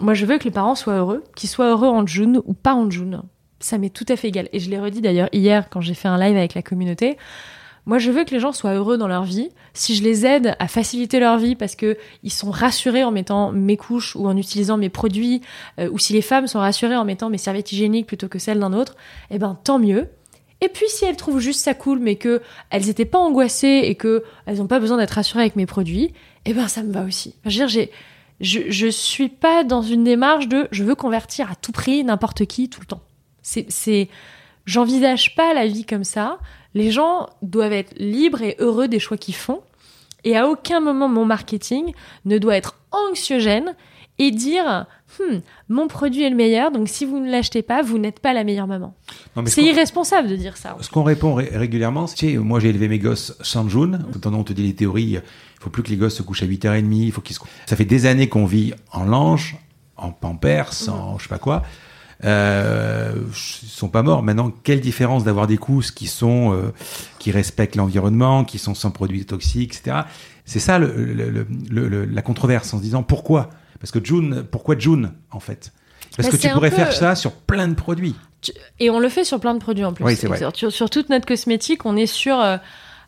[SPEAKER 1] moi, je veux que les parents soient heureux, qu'ils soient heureux en June ou pas en June. Ça m'est tout à fait égal. Et je l'ai redit d'ailleurs hier quand j'ai fait un live avec la communauté. Moi, je veux que les gens soient heureux dans leur vie. Si je les aide à faciliter leur vie parce que ils sont rassurés en mettant mes couches ou en utilisant mes produits, euh, ou si les femmes sont rassurées en mettant mes serviettes hygiéniques plutôt que celles d'un autre, eh ben tant mieux. Et puis si elles trouvent juste ça cool, mais que elles étaient pas angoissées et que elles ont pas besoin d'être rassurées avec mes produits, eh ben ça me va aussi. Je veux dire, je, je suis pas dans une démarche de je veux convertir à tout prix n'importe qui tout le temps. C'est, c'est, j'envisage pas la vie comme ça. Les gens doivent être libres et heureux des choix qu'ils font. Et à aucun moment mon marketing ne doit être anxiogène et dire Hmm, mon produit est le meilleur, donc si vous ne l'achetez pas, vous n'êtes pas la meilleure maman.
[SPEAKER 2] Ce
[SPEAKER 1] C'est irresponsable de dire ça.
[SPEAKER 2] Ce qu'on répond ré- régulièrement, c'est moi j'ai élevé mes gosses sans June. Quand on te dit les théories, il faut plus que les gosses se couchent à 8h30, il faut qu'ils se Ça fait des années qu'on vit en lange, en pampers, en je sais pas quoi. Euh, ils sont pas morts. Maintenant, quelle différence d'avoir des cousses qui sont euh, qui respectent l'environnement, qui sont sans produits toxiques, etc. C'est ça le, la controverse en se disant pourquoi? Parce que June, pourquoi June en fait? Parce
[SPEAKER 1] Bah,
[SPEAKER 2] que tu pourrais
[SPEAKER 1] peu-
[SPEAKER 2] faire ça sur plein de produits.
[SPEAKER 1] Et on le fait sur plein de produits en plus.
[SPEAKER 2] Oui, c'est vrai.
[SPEAKER 1] Sur, sur- sur toute notre cosmétique, on est sur. euh,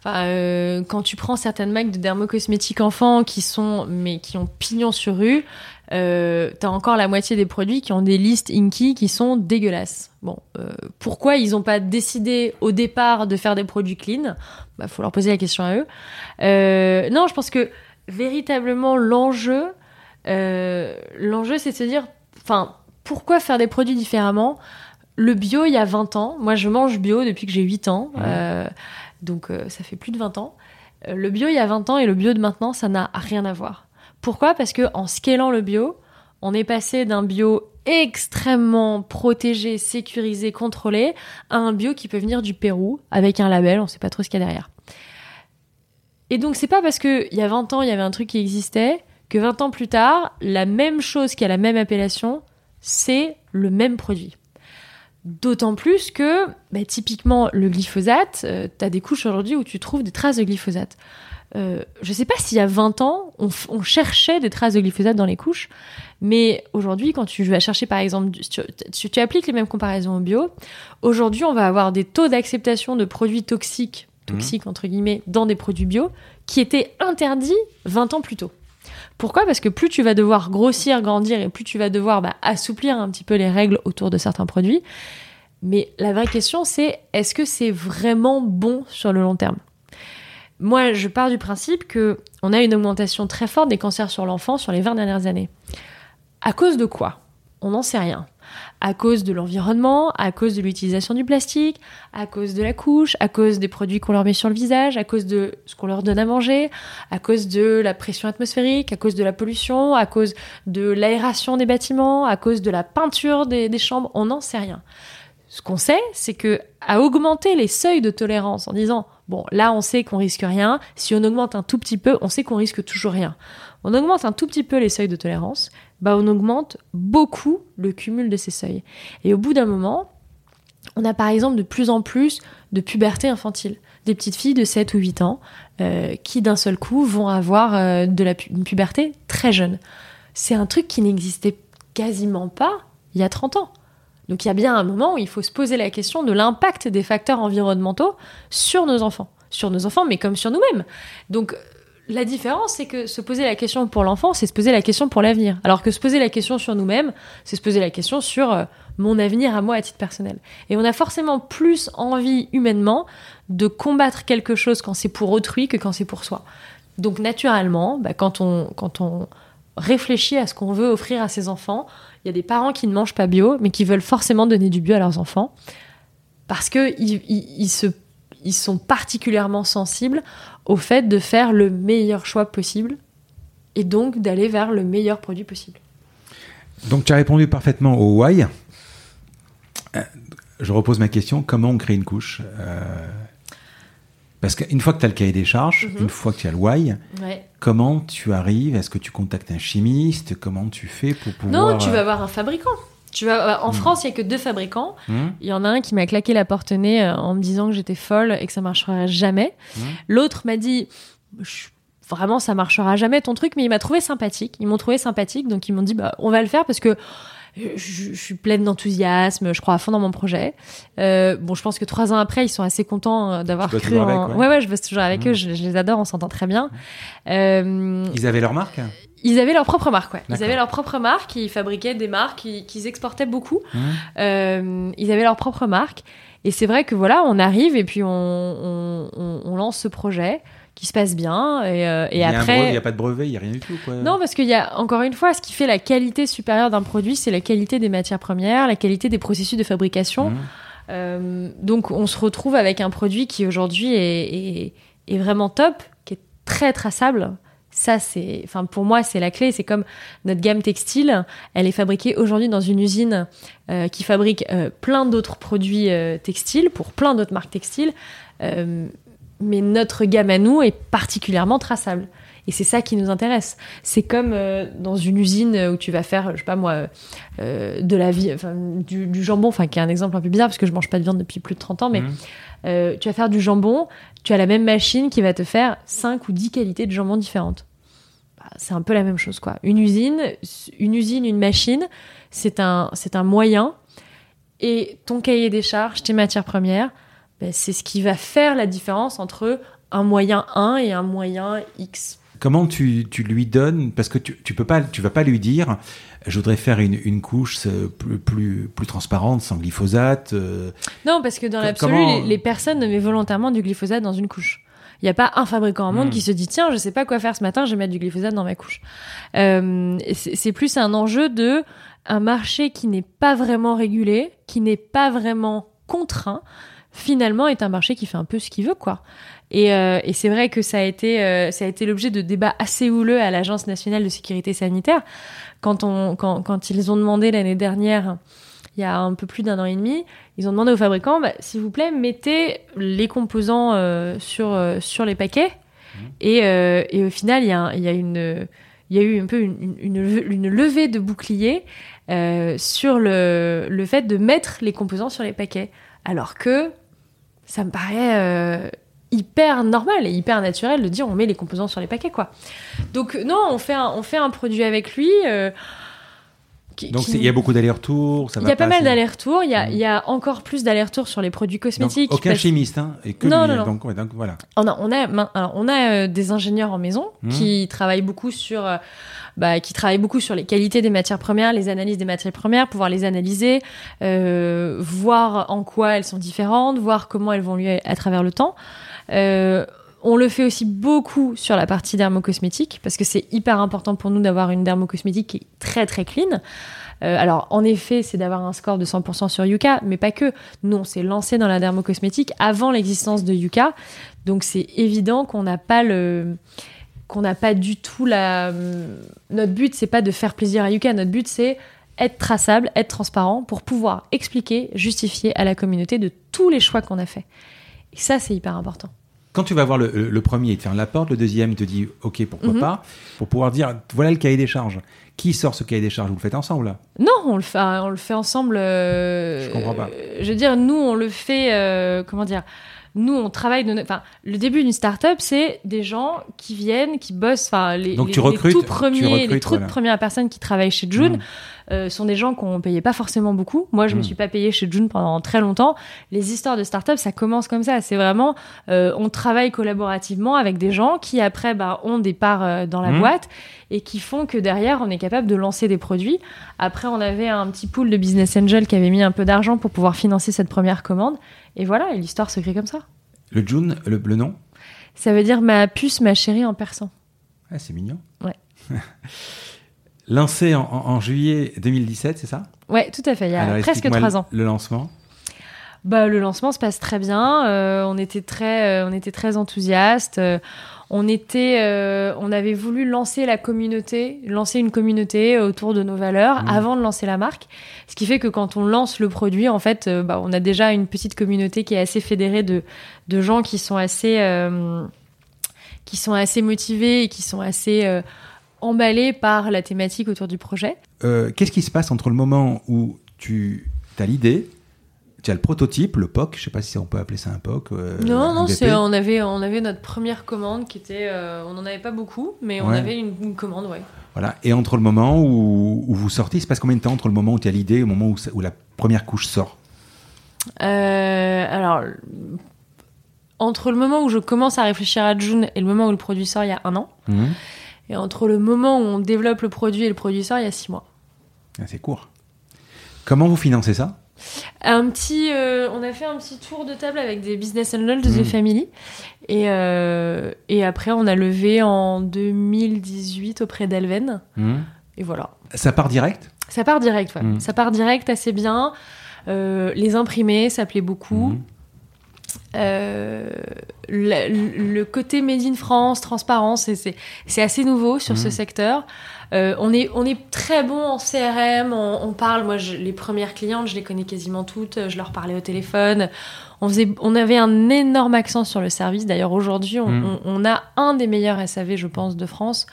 [SPEAKER 1] enfin, euh, quand tu prends certaines marques de dermocosmétiques enfants qui sont, mais qui ont pignon sur rue, euh, t'as encore la moitié des produits qui ont des listes Inky qui sont dégueulasses. Bon, euh, pourquoi ils n'ont pas décidé au départ de faire des produits clean Bah, faut leur poser la question à eux. Euh, non, je pense que véritablement l'enjeu, euh, l'enjeu, c'est de se dire, enfin, pourquoi faire des produits différemment? Le bio, il y a 20 ans, moi je mange bio depuis que j'ai 8 ans, euh, donc ça fait plus de 20 ans. Le bio il y a 20 ans et le bio de maintenant, ça n'a rien à voir. Pourquoi? Parce que en scalant le bio, on est passé d'un bio extrêmement protégé, sécurisé, contrôlé, à un bio qui peut venir du Pérou avec un label, on sait pas trop ce qu'il y a derrière. Et donc c'est pas parce que il y a 20 ans, il y avait un truc qui existait que 20 ans plus tard, la même chose qui a la même appellation, c'est le même produit. D'autant plus que, bah, typiquement, le glyphosate, tu as des couches aujourd'hui où tu trouves des traces de glyphosate. Euh, je sais pas s'il y a 20 ans, on, cherchait des traces de glyphosate dans les couches, mais aujourd'hui, quand tu vas chercher, par exemple, du- tu, appliques les mêmes comparaisons au bio, aujourd'hui, on va avoir des taux d'acceptation de produits toxiques, toxiques entre guillemets, dans des produits bio, qui étaient interdits 20 ans plus tôt. Pourquoi? Parce que plus tu vas devoir grossir, grandir et plus tu vas devoir bah, assouplir un petit peu les règles autour de certains produits. Mais la vraie question, c'est est-ce que c'est vraiment bon sur le long terme? Moi, je pars du principe que on a une augmentation très forte des cancers sur l'enfant sur les 20 dernières années. À cause de quoi? On n'en sait rien. À cause de l'environnement, à cause de l'utilisation du plastique, à cause de la couche, à cause des produits qu'on leur met sur le visage, à cause de ce qu'on leur donne à manger, à cause de la pression atmosphérique, à cause de la pollution, à cause de l'aération des bâtiments, à cause de la peinture des, chambres, on n'en sait rien. Ce qu'on sait, c'est que à augmenter les seuils de tolérance en disant bon là on sait qu'on risque rien, si on augmente un tout petit peu, on sait qu'on risque toujours rien. On augmente un tout petit peu les seuils de tolérance, bah on augmente beaucoup le cumul de ces seuils. Et au bout d'un moment, on a par exemple de plus en plus de puberté infantile. Des petites filles de 7 ou 8 ans euh, qui d'un seul coup vont avoir euh, de la une puberté très jeune. C'est un truc qui n'existait quasiment pas il y a 30 ans. Donc il y a bien un moment où il faut se poser la question de l'impact des facteurs environnementaux sur nos enfants. Sur nos enfants, mais comme sur nous-mêmes. Donc la différence, c'est que se poser la question pour l'enfant, c'est se poser la question pour l'avenir. Alors que se poser la question sur nous-mêmes, c'est se poser la question sur euh, mon avenir à moi à titre personnel. Et on a forcément plus envie humainement de combattre quelque chose quand c'est pour autrui que quand c'est pour soi. Donc naturellement, bah, quand, on, quand on réfléchit à ce qu'on veut offrir à ses enfants, il y a des parents qui ne mangent pas bio, mais qui veulent forcément donner du bio à leurs enfants parce que ils, ils- ils se, ils sont particulièrement sensibles au fait de faire le meilleur choix possible et donc d'aller vers le meilleur produit possible.
[SPEAKER 2] Donc tu as répondu parfaitement au why. Euh, Je repose ma question, comment on crée une couche Euh, Parce qu'une fois que tu as le cahier des charges,
[SPEAKER 1] Mhm.
[SPEAKER 2] une fois que tu as le why,
[SPEAKER 1] Ouais.
[SPEAKER 2] Comment tu arrives? Est-ce que tu contactes un chimiste? Comment tu fais pour pouvoir...
[SPEAKER 1] Non, tu vas
[SPEAKER 2] euh,
[SPEAKER 1] voir un fabricant. Tu vas, en
[SPEAKER 2] Hmm.
[SPEAKER 1] France, il y a que deux fabricants.
[SPEAKER 2] hmm,
[SPEAKER 1] Il y en a un qui m'a claqué la porte au nez euh, en me disant que j'étais folle et que ça marcherait jamais.
[SPEAKER 2] Mhm.
[SPEAKER 1] L'autre m'a dit vraiment ça marchera jamais ton truc, mais il m'a trouvé sympathique. Ils m'ont trouvé sympathique, donc ils m'ont dit bah on va le faire parce que je, je suis pleine d'enthousiasme, je crois à fond dans mon projet. Euh, bon, je pense que trois ans après, ils sont assez contents euh, d'avoir
[SPEAKER 2] toujours
[SPEAKER 1] en.
[SPEAKER 2] avec, ouais.
[SPEAKER 1] ouais, ouais, je bosse toujours avec
[SPEAKER 2] Mhm.
[SPEAKER 1] eux, je, je les adore, on s'entend très bien. Euh,
[SPEAKER 2] Ils avaient leur marque
[SPEAKER 1] ils avaient leur propre marque, ouais. Ils avaient leur propre marque, ils fabriquaient des marques qu'ils exportaient beaucoup.
[SPEAKER 2] Hmm
[SPEAKER 1] Euh, ils avaient leur propre marque. Et c'est vrai que voilà, on arrive et puis on, on, on- on lance ce projet qui se passe bien. Et, euh, et
[SPEAKER 2] Il
[SPEAKER 1] après.
[SPEAKER 2] Il n'y a pas de brevet, il n'y a rien du tout. Quoi.
[SPEAKER 1] Non, parce qu'il y a, encore une fois, ce qui fait la qualité supérieure d'un produit, c'est la qualité des matières premières, la qualité des processus de fabrication.
[SPEAKER 2] Hmm.
[SPEAKER 1] Euh, donc, on se retrouve avec un produit qui aujourd'hui est, est, est vraiment top, qui est très traçable. Ça, c'est, enfin, pour moi, c'est la clé. C'est comme notre gamme textile. Elle est fabriquée aujourd'hui dans une usine euh, qui fabrique euh, plein d'autres produits euh, textiles pour plein d'autres marques textiles. Mais notre gamme à nous est particulièrement traçable. Et c'est ça qui nous intéresse. C'est comme euh, dans une usine où tu vas faire, je sais pas moi, euh, de la vie, enfin, du, du jambon, enfin qui est un exemple un peu bizarre parce que je mange pas de viande depuis plus de 30 ans, mais
[SPEAKER 2] Hmm.
[SPEAKER 1] euh, tu vas faire du jambon, tu as la même machine qui va te faire 5 ou 10 qualités de jambon différentes. bah, c'est un peu la même chose, quoi. Une usine, une usine, une machine, c'est un, c'est un moyen. Et ton cahier des charges, tes matières premières, bah, c'est ce qui va faire la différence entre un moyen 1 et un moyen X.
[SPEAKER 2] Comment tu, tu lui donnes Parce que tu, tu peux pas, tu vas pas lui dire, je voudrais faire une, une couche euh, plus, plus, plus transparente, sans glyphosate. euh,
[SPEAKER 1] Non, parce que dans l'absolu,
[SPEAKER 2] comment-
[SPEAKER 1] les, les personnes ne mettent volontairement du glyphosate dans une couche. Il n'y a pas un fabricant au monde
[SPEAKER 2] Hmm.
[SPEAKER 1] qui se dit tiens, je sais pas quoi faire ce matin, je vais mettre du glyphosate dans ma couche. Euh, c'est plus un enjeu de un marché qui n'est pas vraiment régulé, qui n'est pas vraiment contraint, finalement est un marché qui fait un peu ce qu'il veut, quoi. Et, euh, et c'est vrai que ça a été, euh, ça a été l'objet de débats assez houleux à l'Agence nationale de sécurité sanitaire quand, on, quand, quand ils ont demandé l'année dernière, il y a un peu plus d'un an et demi, ils ont demandé aux fabricants, bah, s'il vous plaît, mettez les composants euh, sur, sur les paquets. Et, euh, et au final, il y a, un- il y a une, il y a eu un peu une, une, une- une levée de bouclier euh, sur le, le fait de mettre les composants sur les paquets. Alors que ça me paraît euh, hyper normal et hyper naturel de dire on met les composants sur les paquets, quoi. Donc non, on fait un, produit avec lui. euh, qui-
[SPEAKER 2] Donc il y a beaucoup d'allers-retours. ça
[SPEAKER 1] il y a pas mal d'allers-retours. Il y a,
[SPEAKER 2] Mm.
[SPEAKER 1] il y a encore plus d'allers-retours sur les produits
[SPEAKER 2] Donc,
[SPEAKER 1] cosmétiques.
[SPEAKER 2] aucun
[SPEAKER 1] parce-
[SPEAKER 2] chimiste, hein, et que
[SPEAKER 1] Non,
[SPEAKER 2] lui,
[SPEAKER 1] non, non.
[SPEAKER 2] Donc, ouais, donc voilà.
[SPEAKER 1] on a, on a, on a euh, des ingénieurs en maison
[SPEAKER 2] Mhm.
[SPEAKER 1] qui travaillent beaucoup sur, euh, bah, qui travaillent beaucoup sur les qualités des matières premières, les analyses des matières premières, pouvoir les analyser, euh, voir en quoi elles sont différentes, voir comment elles vont lui à travers le temps. On le fait aussi beaucoup sur la partie dermocosmétique parce que c'est hyper important pour nous d'avoir une dermocosmétique qui est très très clean. Euh, alors, en effet, c'est d'avoir un score de 100% sur Yuka, mais pas que. Nous, on s'est lancé dans la dermocosmétique avant l'existence de Yuka. Donc, c'est évident qu'on n'a pas le qu'on n'a pas du tout la notre but c'est pas de faire plaisir à Yuka notre but c'est être traçable être transparent pour pouvoir expliquer justifier à la communauté de tous les choix qu'on a fait et ça c'est hyper important
[SPEAKER 2] Quand tu vas voir le, le- le premier, il te ferme la porte, le deuxième te dit OK, pourquoi
[SPEAKER 1] Mhm.
[SPEAKER 2] pas, pour pouvoir dire voilà le cahier des charges. Qui sort ce cahier des charges? Vous le faites ensemble là?
[SPEAKER 1] Non, on le fait, on le fait ensemble. euh,
[SPEAKER 2] Je comprends pas.
[SPEAKER 1] euh, je veux dire, nous, on le fait. euh, comment dire Nous, on travaille. De, enfin, le début d'une start-up, c'est des gens qui viennent, qui bossent. Enfin, les,
[SPEAKER 2] Donc
[SPEAKER 1] les,
[SPEAKER 2] tu
[SPEAKER 1] les
[SPEAKER 2] recrutes-
[SPEAKER 1] tout
[SPEAKER 2] tu
[SPEAKER 1] premiers, les toutes
[SPEAKER 2] voilà.
[SPEAKER 1] premières personnes qui travaillent chez June. Euh, sont des gens qu'on payait pas forcément beaucoup. Moi, je me
[SPEAKER 2] Mm.
[SPEAKER 1] suis pas payée chez June pendant très longtemps. Les histoires de start-up, ça commence comme ça. C'est vraiment, euh, on travaille collaborativement avec des gens qui après bah, ont des parts euh, dans la
[SPEAKER 2] Mm.
[SPEAKER 1] boîte et qui font que derrière, on est capable de lancer des produits. Après, on avait un petit pool de business angel qui avait mis un peu d'argent pour pouvoir financer cette première commande. Et voilà, et l'histoire se crée comme ça.
[SPEAKER 2] Le June, le, le nom?
[SPEAKER 1] Ça veut dire ma puce, ma chérie en persan.
[SPEAKER 2] Ah, C'est mignon.
[SPEAKER 1] Ouais. <laughs>
[SPEAKER 2] Lancé en, en- en juillet 2017, c'est ça?
[SPEAKER 1] Ouais, tout à fait. Il y a
[SPEAKER 2] Alors,
[SPEAKER 1] presque trois ans.
[SPEAKER 2] Le lancement.
[SPEAKER 1] Bah, le lancement se passe très bien. euh, on était très, euh, on était très enthousiastes. euh, on était, on avait voulu lancer la communauté, lancer une communauté autour de nos valeurs
[SPEAKER 2] Mhm.
[SPEAKER 1] avant de lancer la marque. Ce qui fait que quand on lance le produit, en fait, bah, on a déjà une petite communauté qui est assez fédérée de, de gens qui sont assez, qui sont assez motivés et qui sont assez emballés par la thématique autour du projet.
[SPEAKER 2] Euh, Qu'est-ce qui se passe entre le moment où tu as l'idée, tu as le prototype, le POC, je sais pas si on peut appeler ça un POC. euh,
[SPEAKER 1] Non, non, on, avait, on avait notre première commande qui était. euh, on n'en avait pas beaucoup, mais on
[SPEAKER 2] Ouais.
[SPEAKER 1] avait une, une commande, ouais.
[SPEAKER 2] Voilà. Et entre le moment où, où vous sortez, il se passe combien de temps entre le moment où tu as l'idée et le moment où la première couche sort?
[SPEAKER 1] Euh, alors, entre le moment où je commence à réfléchir à June et le moment où le produit sort, il y a un an.
[SPEAKER 2] Mhm.
[SPEAKER 1] Et entre le moment où on développe le produit et le produit sort, il y a six mois.
[SPEAKER 2] Ah, C'est court. Comment vous financez ça?
[SPEAKER 1] Un petit, euh, on a fait un petit tour de table avec des business angels de
[SPEAKER 2] Mhm.
[SPEAKER 1] The Family. Et, euh, et après, on a levé en 2018 auprès d'Alven.
[SPEAKER 2] Mhm.
[SPEAKER 1] Et voilà.
[SPEAKER 2] Ça part direct?
[SPEAKER 1] Ça part direct, ouais.
[SPEAKER 2] Mhm.
[SPEAKER 1] Ça part direct assez bien. Euh, les imprimés, ça plaît beaucoup. Euh, le, le côté Made in France, transparence, c'est- assez nouveau sur ce
[SPEAKER 2] Mhm.
[SPEAKER 1] secteur. Euh, on, est, on est très bon en CRM, on, on parle, moi je- les premières clientes, je les connais quasiment toutes, je leur parlais au téléphone. On, faisait, on avait un énorme accent sur le service. D'ailleurs aujourd'hui, on, on- on a un des meilleurs SAV, je pense, de France,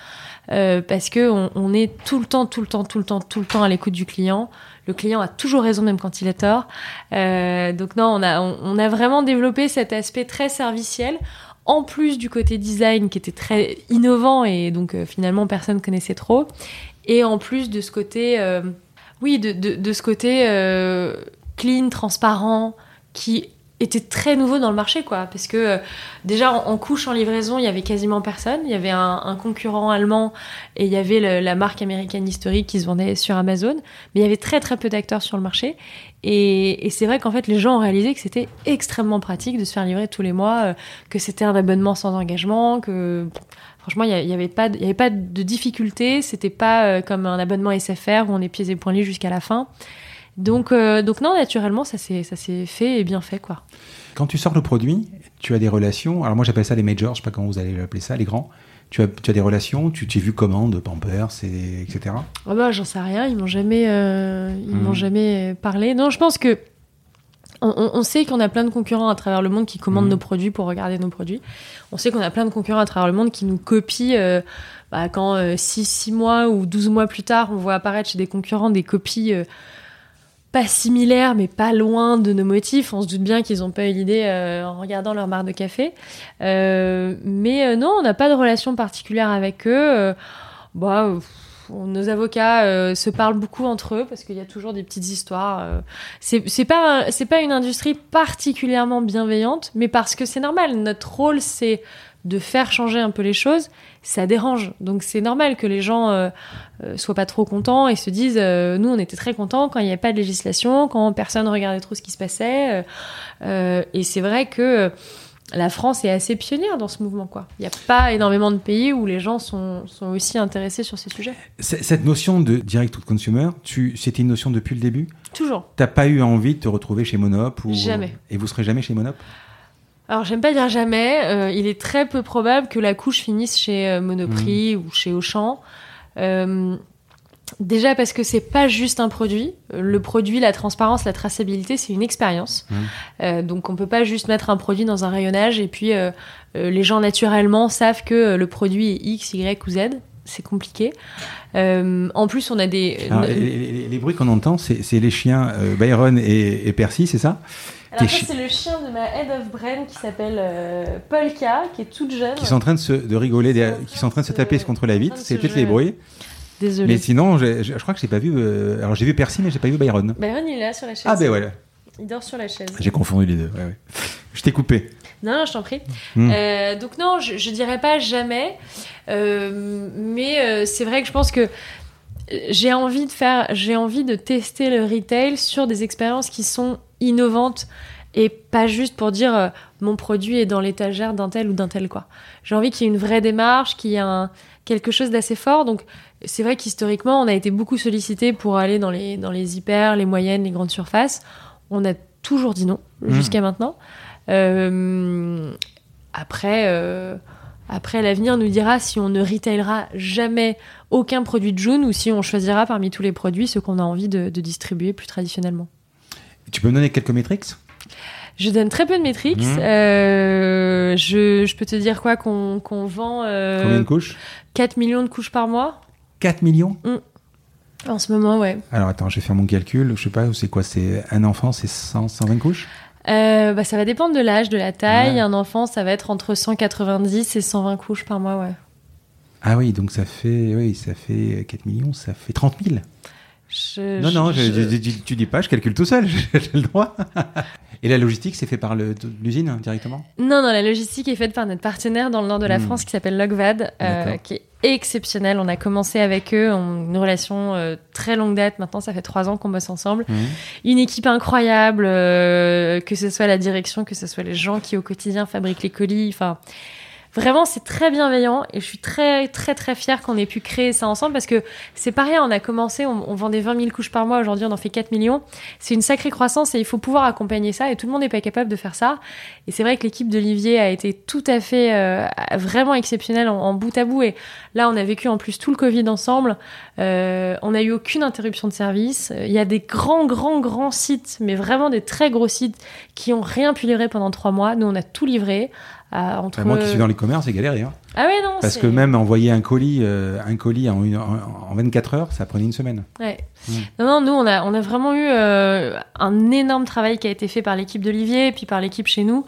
[SPEAKER 1] euh, parce que on, on est tout le temps, tout le temps, tout le temps, tout le temps à l'écoute du client. Le client a toujours raison, même quand il a tort. Euh, donc non, on a, on, a vraiment développé cet aspect très serviciel en plus du côté design qui était très innovant et donc finalement personne connaissait trop, et en plus de ce côté, oui, de, de, de, ce côté clean, transparent, qui était très nouveau dans le marché, quoi. Parce que euh, déjà en, couche, en livraison, il y avait quasiment personne. Il y avait un, concurrent allemand et il y avait la marque américaine historique qui se vendait sur Amazon. Mais il y avait très très peu d'acteurs sur le marché. Et, c'est vrai qu'en fait, les gens ont réalisé que c'était extrêmement pratique de se faire livrer tous les mois, euh, que c'était un abonnement sans engagement, que franchement, il n'y avait, pas, avait pas de difficulté. C'était pas euh, comme un abonnement SFR où on est pieds et poings liés jusqu'à la fin. Donc, euh, donc non, naturellement, ça s'est fait et bien fait, quoi.
[SPEAKER 2] Quand tu sors le produit, tu as des relations. Alors moi, j'appelle ça les majors. Je sais pas comment vous allez l'appeler ça, les grands. Tu as, tu as des relations. Tu t'es vu comment de Pampers, et, etc.
[SPEAKER 1] Ah bah, j'en sais rien. Ils m'ont jamais, euh, ils m'ont hmm. jamais parlé. Non, je pense que on, sait qu'on a plein de concurrents à travers le monde qui commandent hmm. nos produits pour regarder nos produits. On sait qu'on a plein de concurrents à travers le monde qui nous copient. Euh, bah, quand 6 mois ou 12 mois plus tard, on voit apparaître chez des concurrents des copies pas similaires, mais pas loin de nos motifs. On se doute bien qu'ils n'ont pas eu l'idée euh, en regardant leur marque de café. Euh, mais euh, non, on n'a pas de relation particulière avec eux. bah, nos avocats se parlent beaucoup entre eux parce qu'il y a toujours des petites histoires. c'est pas c'est pas une industrie particulièrement bienveillante, mais parce que c'est normal. Notre rôle c'est de faire changer un peu les choses, ça dérange. Donc c'est normal que les gens euh, euh, soient pas trop contents et se disent euh, nous on était très contents quand il n'y avait pas de législation, quand personne regardait trop ce qui se passait. et c'est vrai que la France est assez pionnière dans ce mouvement. quoi. Il n'y a pas énormément de pays où les gens sont, sont aussi intéressés sur ces sujets.
[SPEAKER 2] Cette notion de direct to consumer, c'était une notion depuis le début?
[SPEAKER 1] Toujours.
[SPEAKER 2] T'as pas eu envie de te retrouver chez Monop ou...
[SPEAKER 1] Jamais.
[SPEAKER 2] Et vous serez jamais chez Monop?
[SPEAKER 1] Alors j'aime pas dire jamais, euh, il est très peu probable que la couche finisse chez euh, Monoprix mmh. ou chez Auchan. Euh, déjà parce que c'est pas juste un produit. Le produit, la transparence, la traçabilité, c'est une expérience. Mmh. donc on peut pas juste mettre un produit dans un rayonnage et puis les gens naturellement savent que le produit est X, Y ou Z. C'est compliqué. en plus, on a des.
[SPEAKER 2] les, bruits qu'on entend, c'est les chiens Byron et, et Percy, c'est ça?
[SPEAKER 1] Alors ça, c'est le chien de ma head of brain qui s'appelle euh, Polka, qui est toute jeune.
[SPEAKER 2] Qui sont en train de, se, de rigoler, qui sont en train de se taper contre la vitre. C'est peut-être les bruits.
[SPEAKER 1] Désolé.
[SPEAKER 2] Mais sinon, je, crois que j'ai pas vu. Euh, alors j'ai vu Percy, mais j'ai pas vu Byron.
[SPEAKER 1] Byron, il est là sur la chaise.
[SPEAKER 2] Ah ben voilà.
[SPEAKER 1] Il dort sur la chaise.
[SPEAKER 2] J'ai confondu les deux. Ouais, ouais. Je t'ai coupé.
[SPEAKER 1] Non, non, je t'en prie. Hmm. Euh, donc non, je, je, dirais pas jamais, mais c'est vrai que je pense que j'ai envie de faire, j'ai envie de tester le retail sur des expériences qui sont innovantes et pas juste pour dire euh, mon produit est dans l'étagère d'un tel ou d'un tel quoi. J'ai envie qu'il y ait une vraie démarche, qu'il y ait un, quelque chose d'assez fort. Donc c'est vrai qu'historiquement on a été beaucoup sollicité pour aller dans les dans les hyper, les moyennes, les grandes surfaces. On a toujours dit non mmh. jusqu'à maintenant. Euh, après. Euh, après, l'avenir nous dira si on ne retailera jamais aucun produit de June ou si on choisira parmi tous les produits ce qu'on a envie de, de distribuer plus traditionnellement.
[SPEAKER 2] Tu peux me donner quelques métriques?
[SPEAKER 1] Je donne très peu de métriques. Mmh. Euh, je, je, peux te dire quoi Qu'on vend.
[SPEAKER 2] Euh, Combien de couches?
[SPEAKER 1] 4 millions de couches par mois.
[SPEAKER 2] 4 millions?
[SPEAKER 1] Mmh. En ce moment, ouais.
[SPEAKER 2] Alors attends, je vais faire mon calcul. Je sais pas, c'est quoi C'est un enfant, c'est 120 couches?
[SPEAKER 1] Euh, bah, Ça va dépendre de l'âge, de la taille. Un enfant, ça va être entre 190 et 120 couches par mois, ouais.
[SPEAKER 2] Ah oui, donc ça fait, oui, ça fait 4 millions, ça fait 30 000 non, non, tu dis pas, je calcule tout seul, <laughs> j'ai le droit. Et la logistique, c'est fait par l'usine hein, directement?
[SPEAKER 1] Non, non, la logistique est faite par notre partenaire dans le nord de la hmm. France qui s'appelle Logvad, euh, qui est exceptionnel. On a commencé avec eux, on, une relation euh, très longue date. Maintenant, ça fait trois ans qu'on bosse ensemble. Hmm. Une équipe incroyable, euh, que ce soit la direction, que ce soit les gens qui au quotidien fabriquent les colis. Enfin, Vraiment, c'est très bienveillant et je suis très, très, très fière qu'on ait pu créer ça ensemble parce que c'est pas rien. On a commencé, on, vendait 20 000 couches par mois. Aujourd'hui, on en fait 4 millions. C'est une sacrée croissance et il faut pouvoir accompagner ça et tout le monde n'est pas capable de faire ça. Et c'est vrai que l'équipe d'Olivier a été tout à fait, euh, vraiment exceptionnelle en, bout à bout. Et là, on a vécu en plus tout le Covid ensemble. Euh, on n'a eu aucune interruption de service. Il y a des grands, grands, grands sites, mais vraiment des très gros sites qui ont rien pu livrer pendant trois mois. Nous, on a tout livré
[SPEAKER 2] entre... Moi qui suis dans les commerces, c'est galéré. Hein.
[SPEAKER 1] Ah ouais, non.
[SPEAKER 2] Parce que même envoyer un colis, euh, un colis en, en, 24 heures, ça prenait une semaine.
[SPEAKER 1] Ouais. Non, non, nous, on a, on a vraiment eu euh, un énorme travail qui a été fait par l'équipe d'Olivier et puis par l'équipe chez nous.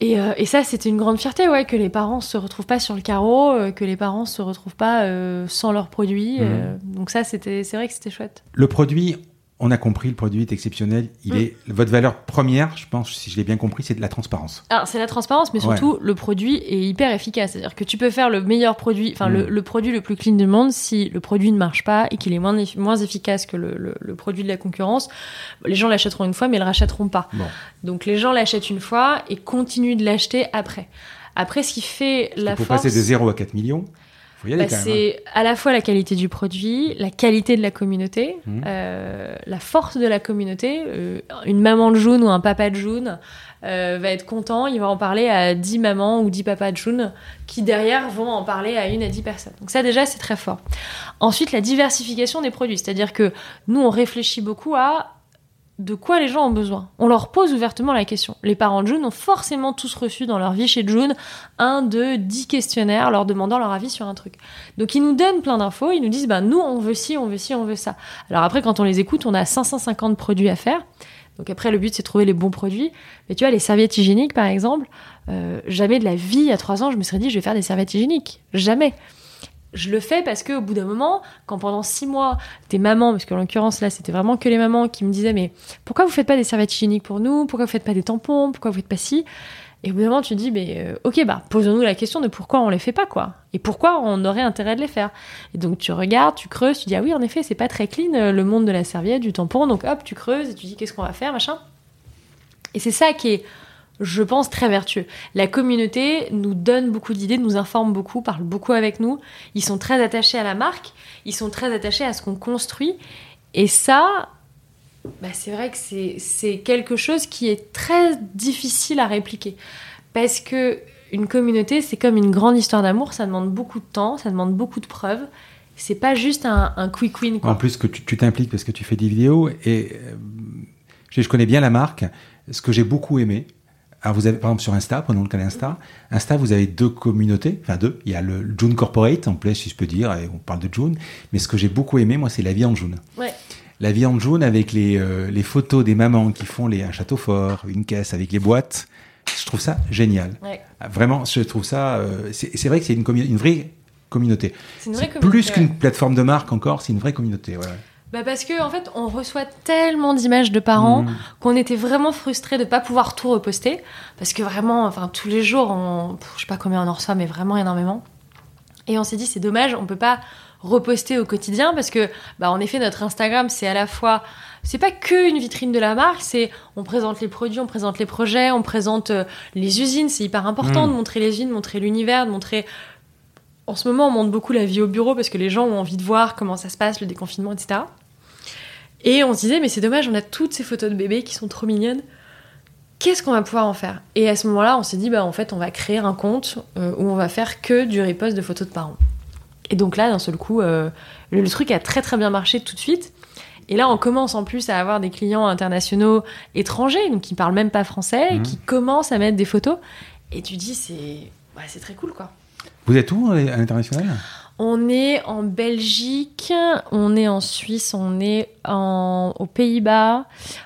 [SPEAKER 1] Et, euh, et ça, c'était une grande fierté, ouais, que les parents se retrouvent pas sur le carreau, que les parents se retrouvent pas sans leurs produits.
[SPEAKER 2] Mhm.
[SPEAKER 1] donc ça, c'était, c'est vrai que c'était chouette.
[SPEAKER 2] Le produit, on a compris, le produit est exceptionnel. Il
[SPEAKER 1] Mm.
[SPEAKER 2] est votre valeur première, je pense, si je l'ai bien compris, c'est de la transparence.
[SPEAKER 1] Alors, c'est la transparence, mais surtout, le produit est hyper efficace. C'est-à-dire que tu peux faire le meilleur produit, enfin, le,
[SPEAKER 2] Mm.
[SPEAKER 1] le produit le plus clean du monde, si le produit ne marche pas et qu'il est moins, moins efficace que le, le- le produit de la concurrence, les gens l'achèteront une fois, mais ils le rachèteront pas.
[SPEAKER 2] Bon.
[SPEAKER 1] Donc, les gens l'achètent une fois et continuent de l'acheter après. Après, ce qui fait la
[SPEAKER 2] Pour
[SPEAKER 1] force...
[SPEAKER 2] passer de 0 à 4 millions,
[SPEAKER 1] Bah,
[SPEAKER 2] hein.
[SPEAKER 1] c'est à la fois la qualité du produit, la qualité de la communauté,
[SPEAKER 2] Mhm.
[SPEAKER 1] euh, la force de la communauté. Euh, une maman de jaune ou un papa de jaune euh, va être content, il va en parler à 10 mamans ou 10 papas de jaune qui derrière vont en parler à une à 10 personnes. Donc ça déjà c'est très fort. Ensuite la diversification des produits, c'est-à-dire que nous on réfléchit beaucoup à de quoi les gens ont besoin. On leur pose ouvertement la question. Les parents de June ont forcément tous reçu dans leur vie chez June un de dix questionnaires leur demandant leur avis sur un truc. Donc ils nous donnent plein d'infos, ils nous disent bah nous on veut ci, on veut ci, on veut ça. Alors après quand on les écoute, on a 550 produits à faire. Donc après le but c'est de trouver les bons produits. Mais tu vois les serviettes hygiéniques par exemple, euh, jamais de la vie a trois ans je me serais dit je vais faire des serviettes hygiéniques. Jamais. Je le fais parce qu'au bout d'un moment, quand pendant six mois, tes mamans, parce qu'en l'occurrence là c'était vraiment que les mamans qui me disaient mais pourquoi vous faites pas des serviettes hygiéniques pour nous? Pourquoi vous faites pas des tampons? Pourquoi vous faites pas ci? Et au bout d'un moment tu te dis mais euh, ok bah posons-nous la question de pourquoi on les fait pas quoi. Et pourquoi on aurait intérêt de les faire? Et donc tu regardes, tu creuses, tu dis ah oui en effet c'est pas très clean euh, le monde de la serviette, du tampon, donc hop tu creuses et tu dis qu'est-ce qu'on va faire machin? Et c'est ça qui est je pense, très vertueux. La communauté nous donne beaucoup d'idées, nous informe beaucoup, parle beaucoup avec nous. Ils sont très attachés à la marque, ils sont très attachés à ce qu'on construit. Et ça, bah, c'est vrai que c'est quelque chose qui est très difficile à répliquer. Parce que une communauté, c'est comme une grande histoire d'amour, ça demande beaucoup de temps, ça demande beaucoup de preuves. C'est pas juste un, quick win. Quoi.
[SPEAKER 2] En plus que tu t'impliques parce que tu fais des vidéos et euh, je connais bien la marque. Ce que j'ai beaucoup aimé, alors vous avez par exemple sur Insta, prenons le cas d'Insta, Insta vous avez deux communautés, enfin deux. Il y a le June Corporate en place si je peux dire, et on parle de June. Mais ce que j'ai beaucoup aimé moi c'est la vie en June.
[SPEAKER 1] Ouais.
[SPEAKER 2] La vie en June avec les, euh, les photos des mamans qui font les, un château fort, une caisse avec les boîtes. Je trouve ça génial.
[SPEAKER 1] Ouais.
[SPEAKER 2] Ah, Vraiment, je trouve ça. euh, c'est vrai que c'est une, une vraie communauté.
[SPEAKER 1] C'est
[SPEAKER 2] plus
[SPEAKER 1] ouais.
[SPEAKER 2] qu'une plateforme de marque encore, c'est une vraie communauté. ouais.
[SPEAKER 1] Bah parce que en fait, on reçoit tellement d'images de parents
[SPEAKER 2] Mmh.
[SPEAKER 1] qu'on était vraiment frustrés de pas pouvoir tout reposter parce que vraiment, enfin tous les jours, on, je sais pas combien on en reçoit, mais vraiment énormément. Et on s'est dit c'est dommage, on peut pas reposter au quotidien parce que bah en effet notre Instagram c'est à la fois c'est pas que une vitrine de la marque, c'est on présente les produits, on présente les projets, on présente euh, les usines, c'est hyper important
[SPEAKER 2] Mm.
[SPEAKER 1] de montrer les usines, de montrer l'univers, de montrer en ce moment, on montre beaucoup la vie au bureau parce que les gens ont envie de voir comment ça se passe, le déconfinement, etc. Et on se disait, mais c'est dommage, on a toutes ces photos de bébés qui sont trop mignonnes. Qu'est-ce qu'on va pouvoir en faire? Et à ce moment-là, on s'est dit, bah en fait, on va créer un compte euh, où on va faire que du repost de photos de parents. Et donc là, d'un seul coup, euh, le, le truc a très très bien marché tout de suite. Et là, on commence en plus à avoir des clients internationaux étrangers, donc qui parlent même pas français,
[SPEAKER 2] Mhm.
[SPEAKER 1] qui commencent à mettre des photos. Et tu dis, c'est bah, c'est très cool, quoi.
[SPEAKER 2] Vous êtes où à l'international?
[SPEAKER 1] On est en Belgique, on est en Suisse, on est en, aux Pays-Bas,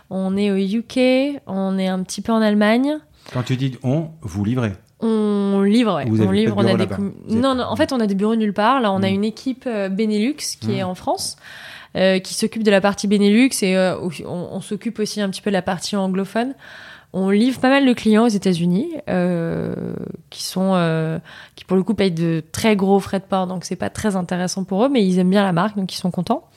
[SPEAKER 1] on est au UK, on est un petit peu en Allemagne.
[SPEAKER 2] Quand tu dis on, vous livrez.
[SPEAKER 1] On livre, ouais.
[SPEAKER 2] Vous avez
[SPEAKER 1] on livre, on a des com- Non, non, en fait, on a des bureaux nulle part. Là, on a
[SPEAKER 2] Mm.
[SPEAKER 1] une équipe euh, Benelux qui
[SPEAKER 2] Mm.
[SPEAKER 1] est en France, euh, qui s'occupe de la partie Benelux et euh, on, on s'occupe aussi un petit peu de la partie anglophone. On livre pas mal de clients aux États-Unis euh, qui sont euh, qui pour le coup payent de très gros frais de port, donc c'est pas très intéressant pour eux, mais ils aiment bien la marque, donc ils sont contents.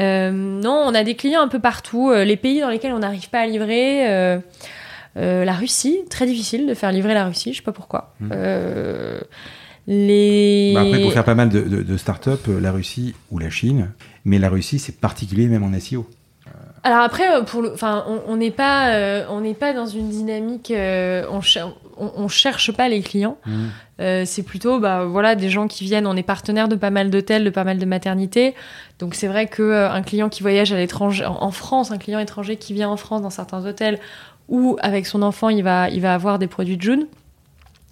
[SPEAKER 1] Euh, non, on a des clients un peu partout. Les pays dans lesquels on n'arrive pas à livrer, la Russie, très difficile de faire livrer la Russie, je sais pas pourquoi. Euh, les
[SPEAKER 2] Bah après, pour faire pas mal de, de, de start-up, la Russie ou la Chine, mais la Russie, c'est particulier même en SEO.
[SPEAKER 1] Alors après, euh, pour le, enfin, on- n'est pas, euh, on n'est pas dans une dynamique, euh, on, cher- on, on cherche pas les clients. Euh, c'est plutôt, bah voilà, des gens qui viennent. On est partenaire de pas mal d'hôtels, de pas mal de maternités. Donc c'est vrai que un client qui voyage à l'étranger, en, en France, un client étranger qui vient en France dans certains hôtels, ou avec son enfant, il va, il va avoir des produits de June.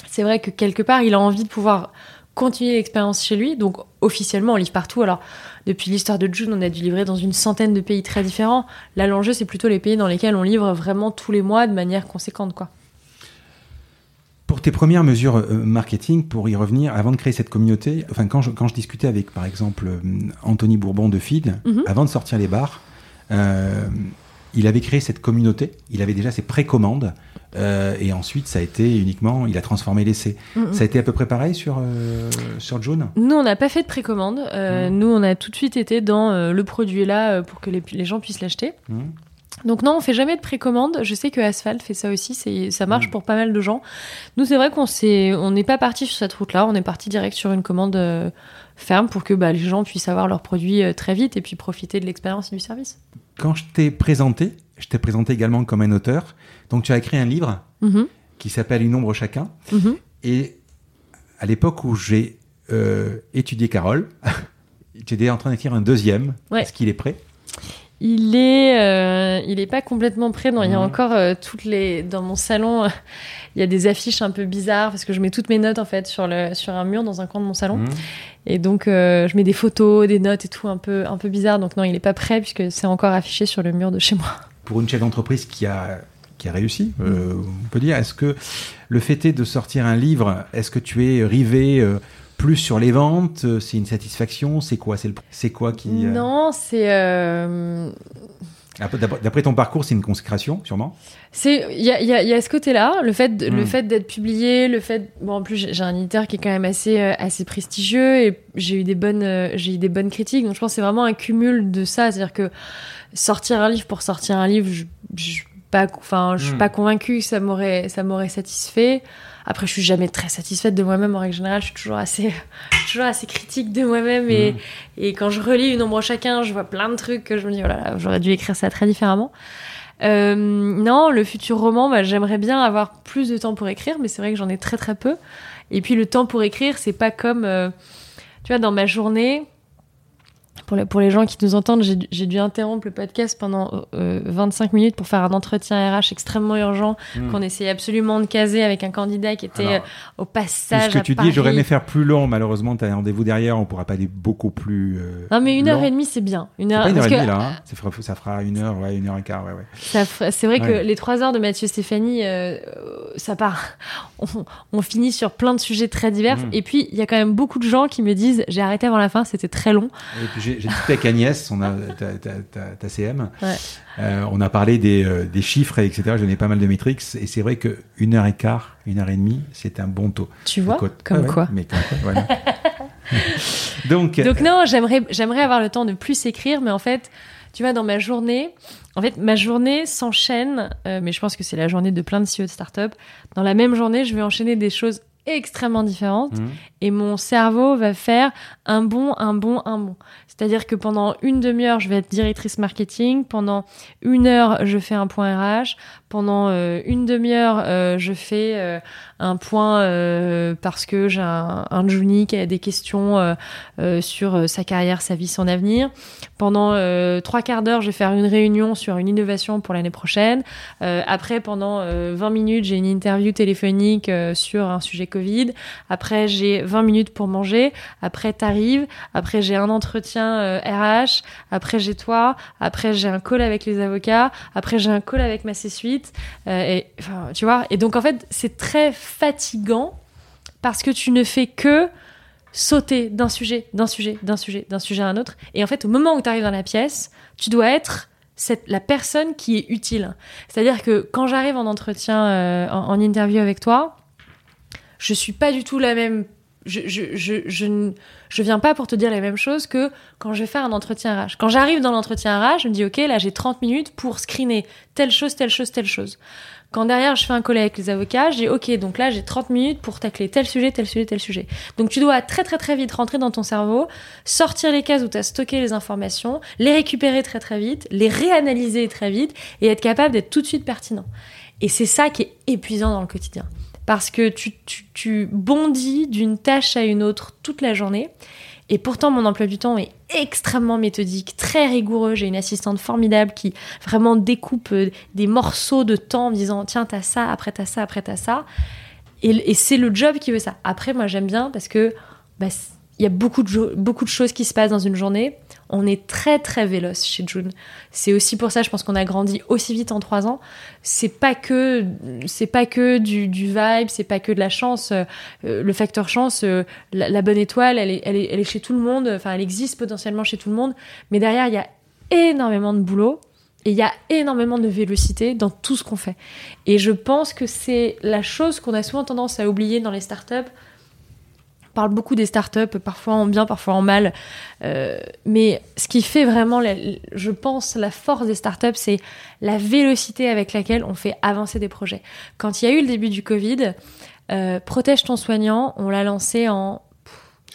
[SPEAKER 1] C'est vrai que quelque part, il a envie de pouvoir continuer l'expérience chez lui. Donc officiellement, on livre partout. Alors depuis l'histoire de June, on a dû livrer dans une centaine de pays très différents. Là, l'enjeu, c'est plutôt les pays dans lesquels on livre vraiment tous les mois de manière conséquente, quoi.
[SPEAKER 2] tes premières mesures euh, marketing, pour y revenir, avant de créer cette communauté, enfin quand je, quand je discutais avec par exemple euh, Anthony Bourbon de Feed,
[SPEAKER 1] Mhm.
[SPEAKER 2] avant de sortir les bars, euh, il avait créé cette communauté, il avait déjà ses précommandes, euh, et ensuite ça a été uniquement, il a transformé l'essai.
[SPEAKER 1] Mhm.
[SPEAKER 2] Ça a été à peu près pareil sur, euh, sur June
[SPEAKER 1] Nous, on n'a pas fait de précommande. Euh,
[SPEAKER 2] Mhm.
[SPEAKER 1] Nous, on a tout de suite été dans euh, le produit est là pour que les, les gens puissent l'acheter.
[SPEAKER 2] Mhm.
[SPEAKER 1] Donc non, on fait jamais de précommande. Je sais que Asphalt fait ça aussi. C'est, ça marche
[SPEAKER 2] Mhm.
[SPEAKER 1] pour pas mal de gens. Nous, c'est vrai qu'on s'est, on n'est pas parti sur cette route-là. On est parti direct sur une commande euh, ferme pour que bah, les gens puissent avoir leurs produits euh, très vite et puis profiter de l'expérience et du service.
[SPEAKER 2] Quand je t'ai présenté, je t'ai présenté également comme un auteur, donc tu as écrit un livre
[SPEAKER 1] Mhm,
[SPEAKER 2] qui s'appelle Une ombre chacun,
[SPEAKER 1] mhm.
[SPEAKER 2] Et à l'époque où j'ai euh, étudié Carole, <laughs> j'étais en train d'écrire un deuxième.
[SPEAKER 1] Ouais.
[SPEAKER 2] Est-ce qu'il est prêt?
[SPEAKER 1] Il est, euh, il est pas complètement prêt. Non, il y a encore euh, toutes les dans mon salon. euh, <laughs> il y a des affiches un peu bizarres parce que je mets toutes mes notes en fait sur le sur un mur dans un coin de mon salon.
[SPEAKER 2] Mmh.
[SPEAKER 1] Et donc je mets des photos, des notes et tout un peu un peu bizarre. Donc non, il est pas prêt puisque c'est encore affiché sur le mur de chez moi. <laughs>
[SPEAKER 2] Pour une chef d'entreprise qui a, qui a réussi, euh, on peut dire, est-ce que le fait est de sortir un livre, est-ce que tu es rivé euh, plus sur les ventes euh, C'est une satisfaction C'est quoi C'est le- quoi qui... euh,
[SPEAKER 1] Non, c'est
[SPEAKER 2] Après- D'après ton parcours, c'est une consécration, sûrement?
[SPEAKER 1] C'est il y y y a ce côté-là, le fait de- le
[SPEAKER 2] Mm.
[SPEAKER 1] fait d'être publié, le fait bon en plus j'ai un éditeur qui est quand même assez assez prestigieux et j'ai eu des bonnes j'ai eu des bonnes critiques donc je pense que c'est vraiment un cumul de ça, c'est-à-dire que sortir un livre pour sortir un livre, je, je pas enfin je suis
[SPEAKER 2] Mm.
[SPEAKER 1] pas convaincue que ça m'aurait ça m'aurait satisfait. Après je suis jamais très satisfaite de moi-même en règle générale, je suis toujours assez <laughs> je suis toujours assez critique de moi-même et
[SPEAKER 2] Mmh.
[SPEAKER 1] et quand je relis Une ombre chacun, je vois plein de trucs que je me dis, oh là là, j'aurais dû écrire ça très différemment. Euh, non, le futur roman, bah, j'aimerais bien avoir plus de temps pour écrire, mais c'est vrai que j'en ai très très peu. Et puis le temps pour écrire, c'est pas comme, euh, tu vois, dans ma journée. Pour les, pour les gens qui nous entendent, j'ai dû- interrompre le podcast pendant euh, 25 minutes pour faire un entretien RH extrêmement urgent
[SPEAKER 2] Mmh.
[SPEAKER 1] qu'on essayait absolument de caser avec un candidat qui était
[SPEAKER 2] Alors,
[SPEAKER 1] euh, au passage.
[SPEAKER 2] Ce que
[SPEAKER 1] à
[SPEAKER 2] tu
[SPEAKER 1] Paris.
[SPEAKER 2] dis, j'aurais aimé faire plus long, malheureusement, tu as un rendez-vous derrière, on pourra pas aller beaucoup plus... euh,
[SPEAKER 1] Non, mais une heure
[SPEAKER 2] long.
[SPEAKER 1] et demie, c'est bien. Une heure,
[SPEAKER 2] pas une heure
[SPEAKER 1] parce
[SPEAKER 2] et
[SPEAKER 1] que
[SPEAKER 2] demie, là, hein. ça, fera, ça fera une heure, ouais, une heure et quart, ouais, ouais.
[SPEAKER 1] C'est vrai que les trois heures de Mathieu Stéphanie, euh, ça part. <laughs> On, on finit sur plein de sujets très divers.
[SPEAKER 2] Mm.
[SPEAKER 1] Et puis, il y a quand même beaucoup de gens qui me disent j'ai arrêté avant la fin, c'était très long.
[SPEAKER 2] Et puis j'ai discuté avec Agnès, on a, ta, ta- ta- ta CM.
[SPEAKER 1] Ouais.
[SPEAKER 2] Euh, on a parlé des, euh, des chiffres, et etc. Je donnais pas mal de métriques. Et c'est vrai que une heure et quart, une heure et demie, c'est un bon taux.
[SPEAKER 1] Tu vois Comme
[SPEAKER 2] ouais,
[SPEAKER 1] quoi.
[SPEAKER 2] mais comme quoi, voilà. <laughs> Donc,
[SPEAKER 1] Donc, non, j'aimerais, j'aimerais avoir le temps de plus écrire, mais en fait, tu vois, dans ma journée, en fait, ma journée s'enchaîne, euh, mais je pense que c'est la journée de plein de CEO de start-up. Dans la même journée, je vais enchaîner des choses extrêmement différentes.
[SPEAKER 2] hum,
[SPEAKER 1] et mon cerveau va faire un bon, un bon, un bon. C'est-à-dire que pendant une demi-heure, je vais être directrice marketing. Pendant une heure, je fais un point RH. Pendant euh, une demi-heure, euh, je fais euh, un point parce que j'ai un, un Juni qui a des questions sur sa carrière, sa vie, son avenir. Pendant trois quarts d'heure, je vais faire une réunion sur une innovation pour l'année prochaine. Après, pendant euh, 20 minutes, j'ai une interview téléphonique sur un sujet Covid. Après, j'ai 20 minutes pour manger. Après, t'arrives. Après, j'ai un entretien RH. Après, j'ai toi. Après, j'ai un call avec les avocats. Après, j'ai un call avec ma C-suite. Euh, et, tu vois. Et donc, en fait, c'est très fatigant parce que tu ne fais que sauter d'un sujet, d'un sujet, d'un sujet, d'un sujet à un autre. Et en fait, au moment où tu arrives dans la pièce, tu dois être cette, la personne qui est utile. C'est-à-dire que quand j'arrive en entretien, euh, en, en interview avec toi, je suis pas du tout la même. Je, je, je, je, ne- viens pas pour te dire la même chose que quand je vais faire un entretien RH. Quand j'arrive dans l'entretien RH, je me dis, OK, là, j'ai 30 minutes pour screener telle chose, telle chose, telle chose. Quand derrière, je fais un call avec les avocats, dis, OK, donc là, j'ai 30 minutes pour tacler tel sujet, tel sujet, tel sujet. Donc, tu dois très, très, très vite rentrer dans ton cerveau, sortir les cases où tu as stocké les informations, les récupérer très, très vite, les réanalyser très vite et être capable d'être tout de suite pertinent. Et c'est ça qui est épuisant dans le quotidien. Parce que tu, bondis d'une tâche à une autre toute la journée. Et pourtant, mon emploi du temps est extrêmement méthodique, très rigoureux. J'ai une assistante formidable qui vraiment découpe euh, des morceaux de temps en me disant tiens, t'as ça, après t'as ça, après t'as ça. Et, c'est le job qui veut ça. Après, moi, j'aime bien parce que bah, il y a beaucoup de, beaucoup de choses qui se passent dans une journée. On est très très véloce chez June. C'est aussi pour ça, je pense qu'on a grandi aussi vite en trois ans. C'est pas que c'est pas que du, du vibe, c'est pas que de la chance. Euh, le facteur chance, euh, la, bonne étoile, elle est, elle, est, elle est chez tout le monde. Enfin, elle existe potentiellement chez tout le monde. Mais derrière, il y a énormément de boulot. Et il y a énormément de vélocité dans tout ce qu'on fait. Et je pense que c'est la chose qu'on a souvent tendance à oublier dans les startups parle beaucoup des startups, parfois en bien, parfois en mal. Euh, mais ce qui fait vraiment, je pense, la force des startups, c'est la vélocité avec laquelle on fait avancer des projets. Quand il y a eu le début du Covid, euh, Protège ton soignant, on l'a lancé en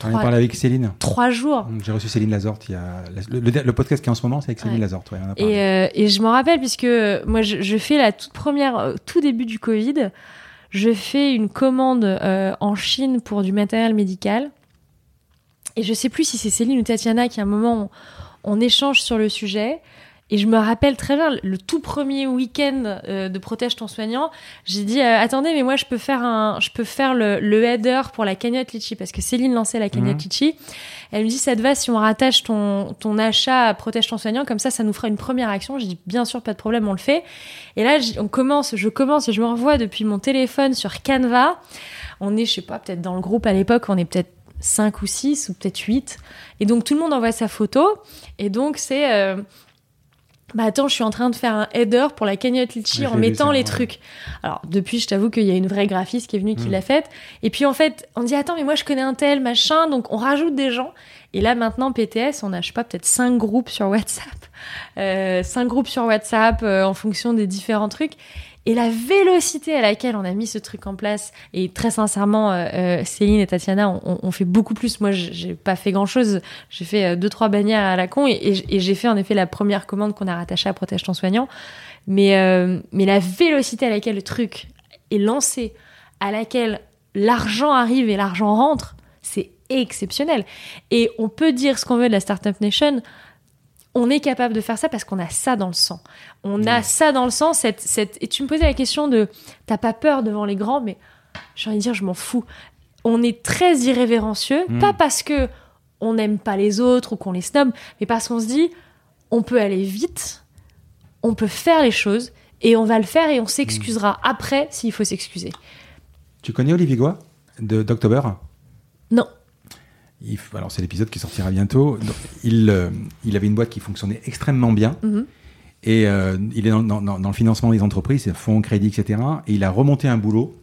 [SPEAKER 2] on en parlé avec Céline.
[SPEAKER 1] Trois jours.
[SPEAKER 2] J'ai reçu Céline Lazorte. Il y a... le, podcast qui est en ce moment, c'est avec Céline Lazorte.
[SPEAKER 1] et, euh, et, je m'en rappelle, puisque moi, je, je, fais la toute première, tout début du Covid je fais une commande euh, en Chine pour du matériel médical. Et je sais plus si c'est Céline ou Tatiana qui à un moment on, échange sur le sujet. Et je me rappelle très bien, le tout premier week-end euh, de Protège ton soignant, j'ai dit euh, attendez, mais moi je peux faire un, je peux faire le, le header pour la cagnotte litchi parce que Céline lançait la cagnotte mmh. litchi. Elle me dit ça te va si on rattache ton ton achat à Protège ton soignant comme ça, ça nous fera une première action. J'ai dit bien sûr, pas de problème, on le fait. Et là, on commence, je commence et je me revois depuis mon téléphone sur Canva. On est, je sais pas, peut-être dans le groupe à l'époque, on est peut-être 5 ou 6 ou peut-être 8. Et donc tout le monde envoie sa photo. Et donc c'est euh, bah attends, je suis en train de faire un header pour la cagnotte Litchi en mettant les trucs. Alors depuis, je t'avoue qu'il y a une vraie graphiste qui est venue qui hmm. l'a faite. Et puis en fait, on dit attends, mais moi je connais un tel machin, donc on rajoute des gens. Et là maintenant, PTS, on a je sais pas peut-être cinq groupes sur WhatsApp, euh, cinq groupes sur WhatsApp euh, en fonction des différents trucs. Et la vélocité à laquelle on a mis ce truc en place, et très sincèrement, euh, euh, Céline et Tatiana ont, fait beaucoup plus. Moi, j'ai pas fait grand chose. J'ai fait euh, deux, trois bannières à la con, et, j'ai fait en effet la première commande qu'on a rattachée à Protège ton soignant. Mais, mais la vélocité à laquelle le truc est lancé, à laquelle l'argent arrive et l'argent rentre, c'est exceptionnel. Et on peut dire ce qu'on veut de la Startup Nation on est capable de faire ça parce qu'on a ça dans le sang. On a ça dans le sang. Cette, cette... Et tu me posais la question de t'as pas peur devant les grands, mais j'ai envie de dire, je m'en fous. On est très irrévérencieux, hmm. pas parce que on n'aime pas les autres ou qu'on les snob, mais parce qu'on se dit, on peut aller vite, on peut faire les choses et on va le faire et on s'excusera hmm. après s'il faut s'excuser.
[SPEAKER 2] Tu connais Olivier Goua de d'October?
[SPEAKER 1] Non
[SPEAKER 2] alors c'est l'épisode qui sortira bientôt. il, euh, il avait une boîte qui fonctionnait extrêmement bien. Mhm. Et euh, il est dans, le financement des entreprises, fonds, crédits, etc. Et il a remonté un boulot.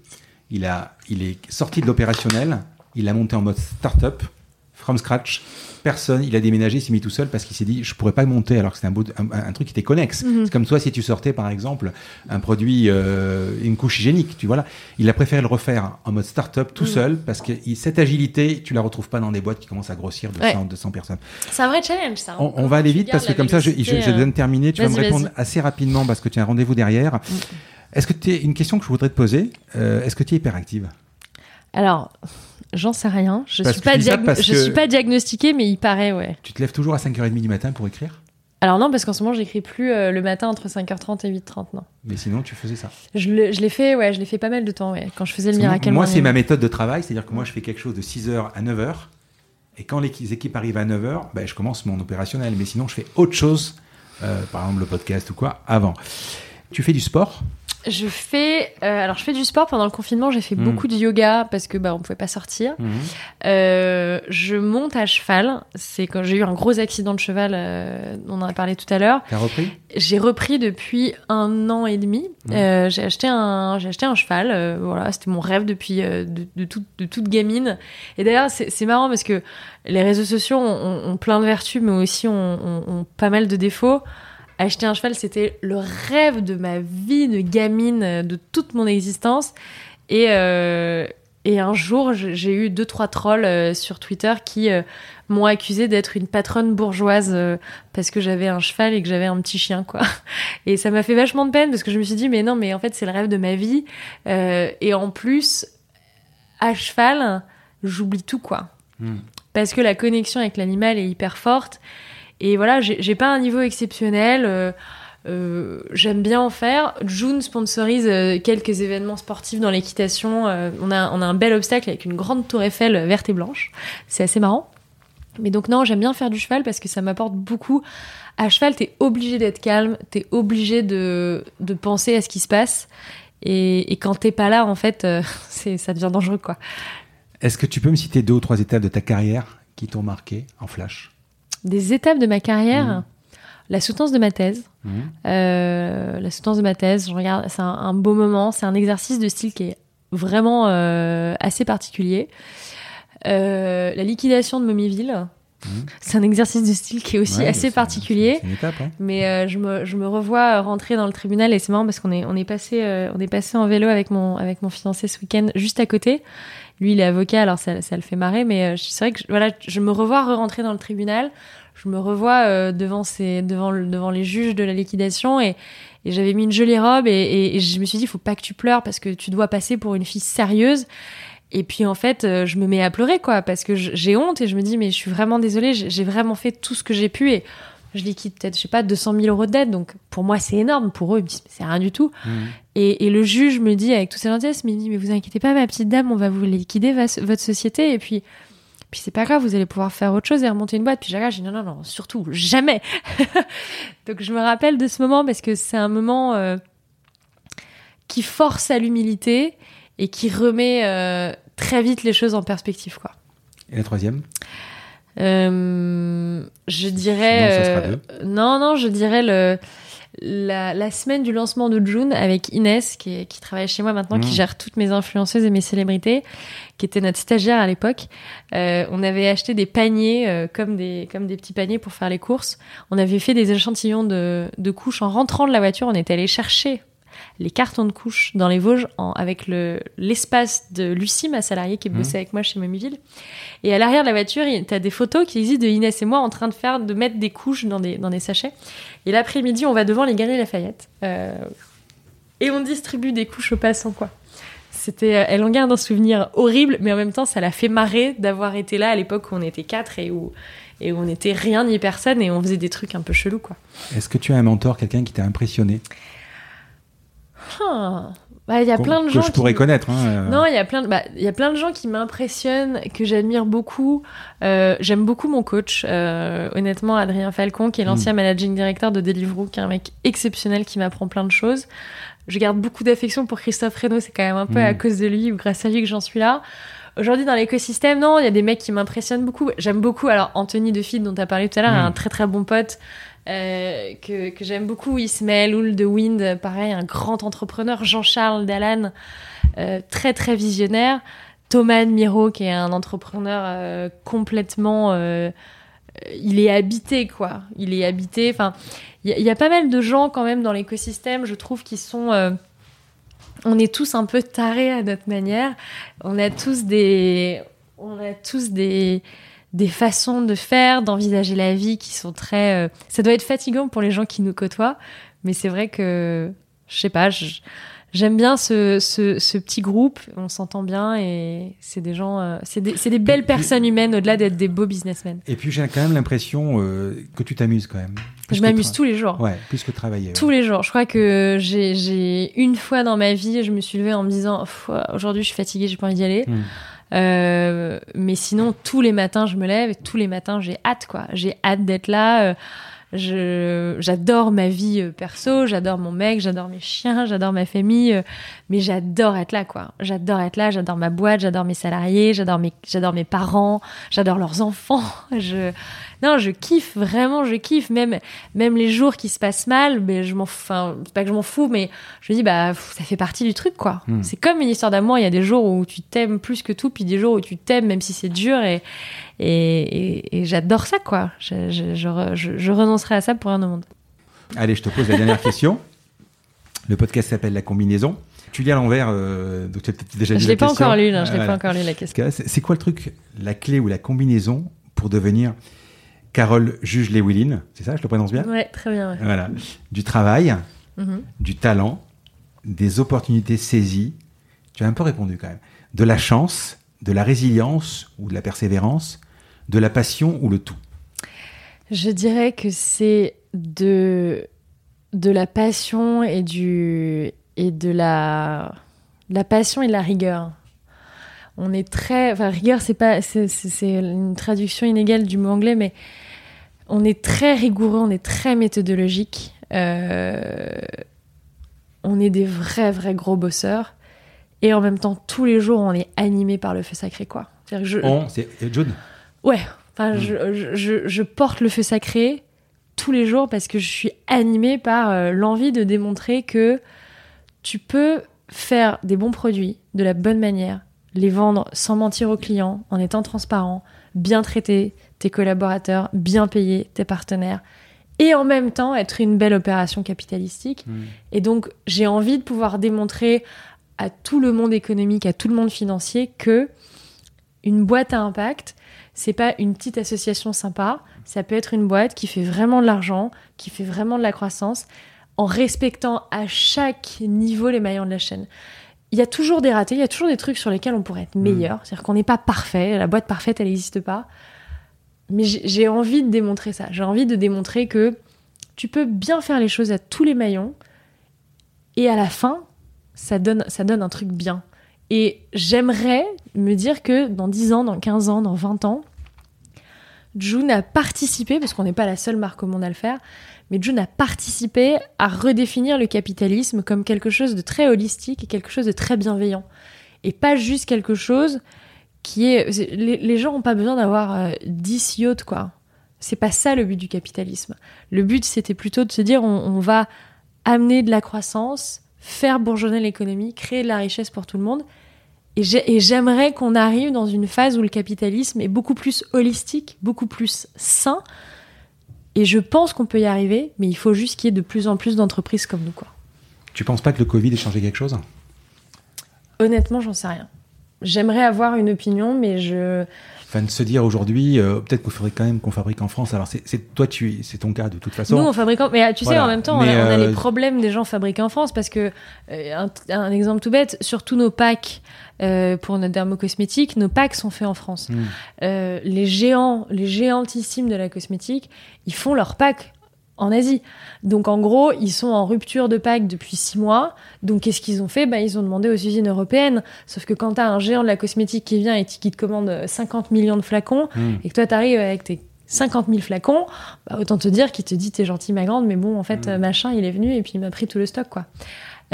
[SPEAKER 2] Il, a, il est sorti de l'opérationnel. Il a monté en mode start-up, from scratch personne, il a déménagé, il s'est mis tout seul parce qu'il s'est dit je pourrais pas monter alors que c'est un, un, truc qui était connexe. Mhm. C'est comme toi si tu sortais par exemple un produit, euh, une couche hygiénique, tu vois là. Il a préféré le refaire en mode start-up tout mhm. seul parce que cette agilité, tu la retrouves pas dans des boîtes qui commencent à grossir de 100, 200 personnes.
[SPEAKER 1] C'est un vrai challenge ça.
[SPEAKER 2] Hein. On, va aller vite parce que comme ça, je, je, je donne terminer. Tu vas me répondre assez rapidement parce que tu as un rendez-vous derrière. Mm. Est-ce que tu es une question que je voudrais te poser euh, Est-ce que tu es hyperactive?
[SPEAKER 1] Alors. J'en sais rien. Je ne suis, pas, je suis pas diagnostiquée, mais il paraît, ouais.
[SPEAKER 2] Tu te lèves toujours à 5h30 du matin pour écrire?
[SPEAKER 1] Alors non, parce qu'en ce moment, j'écris plus euh, le matin entre 5h30 et 8h30, non.
[SPEAKER 2] Mais sinon, tu faisais ça
[SPEAKER 1] Je l'ai fait, ouais, je l'ai fait pas mal de temps, ouais, quand je faisais le miracle.
[SPEAKER 2] Moi, c'est ma méthode de travail, c'est-à-dire que moi, je fais quelque chose de 6h à 9h, et quand les équipes arrivent à 9h, ben, je commence mon opérationnel, mais sinon, je fais autre chose, euh, par exemple le podcast ou quoi, avant. Tu fais du sport?
[SPEAKER 1] Je fais, euh, alors je fais du sport pendant le confinement. J'ai fait hmm. beaucoup de yoga parce que bah on pouvait pas sortir. Hmm. Euh, je monte à cheval. C'est quand j'ai eu un gros accident de cheval. Euh, on en a parlé tout à l'heure.
[SPEAKER 2] T'as repris?
[SPEAKER 1] J'ai repris depuis un an et demi. Hmm. j'ai acheté un, j'ai acheté un cheval. voilà, c'était mon rêve depuis de, de, toute gamine. Et d'ailleurs, c'est marrant parce que les réseaux sociaux ont, ont, plein de vertus, mais aussi ont, ont pas mal de défauts acheter un cheval, c'était le rêve de ma vie de gamine, de toute mon existence. Et, euh, et un jour, j'ai eu deux, trois trolls euh, sur Twitter qui euh, m'ont accusé d'être une patronne bourgeoise parce que j'avais un cheval et que j'avais un petit chien, quoi. <laughs> Et ça m'a fait vachement de peine parce que je me suis dit, mais non, mais en fait, c'est le rêve de ma vie. et en plus, à cheval, j'oublie tout, quoi. Hmm. Parce que la connexion avec l'animal est hyper forte. Et voilà, j'ai pas un niveau exceptionnel. Euh, euh, j'aime bien en faire. June sponsorise euh, quelques événements sportifs dans l'équitation. on, a, on a un bel obstacle avec une grande tour Eiffel verte et blanche. C'est assez marrant. Mais donc non, j'aime bien faire du cheval parce que ça m'apporte beaucoup. À cheval, t'es obligé d'être calme, t'es obligé de, de penser à ce qui se passe. Et, quand t'es pas là, en fait, <laughs> ça devient dangereux, quoi.
[SPEAKER 2] Est-ce que tu peux me citer deux ou trois étapes de ta carrière qui t'ont marqué en flash?
[SPEAKER 1] Des étapes de ma carrière,
[SPEAKER 2] Mhm.
[SPEAKER 1] la soutenance de ma thèse.
[SPEAKER 2] Mhm.
[SPEAKER 1] Euh, la soutenance de ma thèse, je regarde, c'est un, un beau moment, c'est un exercice de style qui est vraiment euh, assez particulier. Euh, la liquidation de Momieville, C'est un exercice de style qui est aussi
[SPEAKER 2] Ouais,
[SPEAKER 1] assez particulier.
[SPEAKER 2] C'est une étape, hein
[SPEAKER 1] Mais euh, je, me, je me revois rentrer dans le tribunal et c'est marrant parce qu'on est, on est, passé, euh, on est passé en vélo avec mon, avec mon fiancé ce week-end juste à côté. Lui, il est avocat, alors ça, ça le fait marrer, mais euh, c'est vrai que je, voilà, je me revois rentrer dans le tribunal. Je me revois devant, ces, devant, le- devant les juges de la liquidation et, et j'avais mis une jolie robe et, et- et je me suis dit, il faut pas que tu pleures parce que tu dois passer pour une fille sérieuse. Et puis en fait, euh, je me mets à pleurer quoi, parce que j'ai honte et je me dis mais je suis vraiment désolée, j'ai vraiment fait tout ce que j'ai pu et je liquide peut-être je sais pas 200 000 euros de dette, donc pour moi c'est énorme, pour eux ils me disent mais c'est rien du tout.
[SPEAKER 2] Mhm.
[SPEAKER 1] Et, et le juge me dit avec toute sa gentillesse, mais il me dit mais vous inquiétez pas ma petite dame, on va vous liquider votre société et puis puis c'est pas grave, vous allez pouvoir faire autre chose et remonter une boîte. Puis j'ai dit non non non, surtout jamais. <laughs> donc je me rappelle de ce moment parce que c'est un moment euh, qui force à l'humilité et qui remet euh, très vite les choses en perspective quoi.
[SPEAKER 2] Et la troisième?
[SPEAKER 1] Euh, je dirais.
[SPEAKER 2] Sinon, ça sera
[SPEAKER 1] euh, non, non, je dirais le, la, la semaine du lancement de June avec Inès, qui, est- qui travaille chez moi maintenant, qui
[SPEAKER 2] Mhm.
[SPEAKER 1] gère toutes mes influenceuses et mes célébrités, qui était notre stagiaire à l'époque. Euh, on avait acheté des paniers, euh, comme, des, comme des petits paniers pour faire les courses. On avait fait des échantillons de, de couches en rentrant de la voiture. On était allé chercher les cartons de couches dans les Vosges en- avec le l'espace de Lucie, ma salariée qui
[SPEAKER 2] Mhm.
[SPEAKER 1] bossait avec moi chez Mamiville. Et à l'arrière de la voiture, tu as des photos qui existent de Inès et moi en train de faire, de mettre des couches dans des, dans des sachets. Et l'après-midi, on va devant les Galeries Lafayette. euh, et on distribue des couches aux passants, quoi. C'était, euh, elle en garde un souvenir horrible, mais en même temps, ça l'a fait marrer d'avoir été là à l'époque où on était quatre et où, et où on était rien ni personne et on faisait des trucs un peu chelous, quoi.
[SPEAKER 2] Est-ce que tu as un mentor, quelqu'un qui t'a impressionné?
[SPEAKER 1] Ah, bah, il y a plein de
[SPEAKER 2] que
[SPEAKER 1] gens
[SPEAKER 2] je
[SPEAKER 1] qui
[SPEAKER 2] pourrais
[SPEAKER 1] me-
[SPEAKER 2] connaître. hein, euh.
[SPEAKER 1] Non, il y a plein de, bah, il y a plein de gens qui m'impressionnent, que j'admire beaucoup. Euh, J'aime beaucoup mon coach, euh, honnêtement, Adrien Falcon, qui est l'ancien
[SPEAKER 2] Mm.
[SPEAKER 1] managing director de Deliveroo, qui est un mec exceptionnel qui m'apprend plein de choses. Je garde beaucoup d'affection pour Christophe Reynaud, c'est quand même un peu à cause de lui ou grâce à lui que j'en suis là. Aujourd'hui, dans l'écosystème, non, il y a des mecs qui m'impressionnent beaucoup. J'aime beaucoup, alors, Anthony Defide, dont tu as parlé tout à l'heure,
[SPEAKER 2] Mm.
[SPEAKER 1] un très très bon pote. Euh, que, j'aime beaucoup, Ismaël Oul de Wind, pareil, un grand entrepreneur, Jean-Charles Dallan, euh, très très visionnaire. Thomas Miro, qui est un entrepreneur euh, complètement. il est habité, quoi. Il est habité. Enfin, il y, y a pas mal de gens, quand même, dans l'écosystème, je trouve, qui sont. on est tous un peu tarés à notre manière. On a tous des. On a tous des des façons de faire, d'envisager la vie qui sont très. euh, ça doit être fatigant pour les gens qui nous côtoient, mais c'est vrai que je sais pas. J'aime bien ce, ce, ce petit groupe, on s'entend bien et c'est des gens, euh, c'est des, c'est des belles
[SPEAKER 2] Puis-
[SPEAKER 1] personnes humaines au-delà d'être des beaux businessmen.
[SPEAKER 2] Et puis j'ai quand même l'impression euh, que tu t'amuses quand même.
[SPEAKER 1] Je m'amuse tous les jours.
[SPEAKER 2] Ouais, plus que travailler. ouais.
[SPEAKER 1] Tous les jours. Je crois que j'ai, j'ai une fois dans ma vie, je me suis levée en me disant aujourd'hui je suis fatiguée, j'ai pas envie d'y aller.
[SPEAKER 2] Hmm.
[SPEAKER 1] Euh, mais sinon, tous les matins, je me lève et tous les matins, j'ai hâte, quoi. J'ai hâte d'être là. Je, j'adore ma vie euh, perso, j'adore mon mec, j'adore mes chiens, j'adore ma famille, euh, mais j'adore être là, quoi. J'adore être là, j'adore ma boîte, j'adore mes salariés, j'adore mes, j'adore mes parents, j'adore leurs enfants. <laughs> Je, non, je kiffe vraiment, je kiffe. Même, même les jours qui se passent mal, mais je m'en, enfin, c'est pas que je m'en fous, mais je me dis, bah, ça fait partie du truc, quoi.
[SPEAKER 2] Hmm.
[SPEAKER 1] C'est comme une histoire d'amour. Il y a des jours où tu t'aimes plus que tout, puis des jours où tu t'aimes, même si c'est dur, et, et, et, et j'adore ça, quoi. Je, je, je, je- renoncerai à ça pour rien au monde.
[SPEAKER 2] Allez, je te pose la dernière question. Le podcast s'appelle La combinaison. Tu lis à l'envers, euh, donc tu as peut-être déjà lu
[SPEAKER 1] Je
[SPEAKER 2] la
[SPEAKER 1] l'ai pas
[SPEAKER 2] question.
[SPEAKER 1] encore lu, je l'ai
[SPEAKER 2] Voilà.
[SPEAKER 1] pas encore lu la question.
[SPEAKER 2] C'est c'est quoi le truc, la clé ou la combinaison pour devenir Carole juge Lewilin C'est ça, je le prononce bien?
[SPEAKER 1] Ouais, très bien. ouais.
[SPEAKER 2] Voilà. Du travail,
[SPEAKER 1] Mhm.
[SPEAKER 2] du talent, des opportunités saisies. Tu as un peu répondu quand même. De la chance, de la résilience ou de la persévérance, de la passion ou le tout.
[SPEAKER 1] Je dirais que c'est de, de la passion et, du, et de la, la passion et de la rigueur. on est très, enfin rigueur, c'est pas, c'est une traduction inégale du mot anglais, mais on est très rigoureux, on est très méthodologique. Euh, on est des vrais, vrais gros bosseurs. Et en même temps, tous les jours, on est animé par le feu sacré, quoi.
[SPEAKER 2] Je... On, c'est June
[SPEAKER 1] Ouais. Enfin, hmm. je, je, porte le feu sacré tous les jours parce que je suis animée par euh, l'envie de démontrer que tu peux faire des bons produits de la bonne manière, les vendre sans mentir aux clients, en étant transparent, bien traiter tes collaborateurs, bien payer tes partenaires, et en même temps être une belle opération capitalistique. Hmm. Et donc, j'ai envie de pouvoir démontrer à tout le monde économique, à tout le monde financier que une boîte à impact, c'est pas une petite association sympa, ça peut être une boîte qui fait vraiment de l'argent, qui fait vraiment de la croissance, en respectant à chaque niveau les maillons de la chaîne. Il y a toujours des ratés, il y a toujours des trucs sur lesquels on pourrait être meilleur. Hmm. C'est-à-dire qu'on n'est pas parfait, la boîte parfaite, elle n'existe pas. Mais j'ai envie de démontrer ça. J'ai envie de démontrer que tu peux bien faire les choses à tous les maillons et à la fin, ça donne, ça donne un truc bien. Et j'aimerais me dire que dans 10 ans, dans 15 ans, dans 20 ans, June a participé, parce qu'on n'est pas la seule marque au monde à le faire, mais June a participé à redéfinir le capitalisme comme quelque chose de très holistique et quelque chose de très bienveillant. Et pas juste quelque chose qui est... Les, gens n'ont pas besoin d'avoir 10 euh, yachts, quoi. C'est pas ça le but du capitalisme. Le but, c'était plutôt de se dire on va amener de la croissance, faire bourgeonner l'économie, créer de la richesse pour tout le monde. Et j'aimerais qu'on arrive dans une phase où le capitalisme est beaucoup plus holistique, beaucoup plus sain. Et je pense qu'on peut y arriver, mais il faut juste qu'il y ait de plus en plus d'entreprises comme nous. Quoi.
[SPEAKER 2] Tu penses pas que le Covid ait changé quelque chose?
[SPEAKER 1] Honnêtement, j'en sais rien. J'aimerais avoir une opinion, mais je
[SPEAKER 2] Enfin, de se dire aujourd'hui, euh, peut-être qu'il faudrait quand même qu'on fabrique en France. Alors, c'est toi, tu, c'est ton cas de toute façon.
[SPEAKER 1] Nous, on fabrique, en... mais tu sais, en même temps, on, a, les euh, problèmes des gens fabriqués en France parce que euh, un, exemple tout bête, sur tous nos packs pour notre dermocosmétique, nos packs sont faits en France. Hmm. les géants, les géantissimes de la cosmétique, ils font leurs packs en Asie. Donc en gros, ils sont en rupture de pack depuis six mois. Donc qu'est-ce qu'ils ont fait? Bah, Ils ont demandé aux usines européennes. Sauf que quand tu as un géant de la cosmétique qui vient et qui te commande 50 millions de flacons, hmm. et que toi tu arrives avec tes 50 000 flacons, bah, autant te dire qu'il te dit t'es gentil ma grande, mais bon en fait hmm. machin il est venu et puis il m'a pris tout le stock quoi.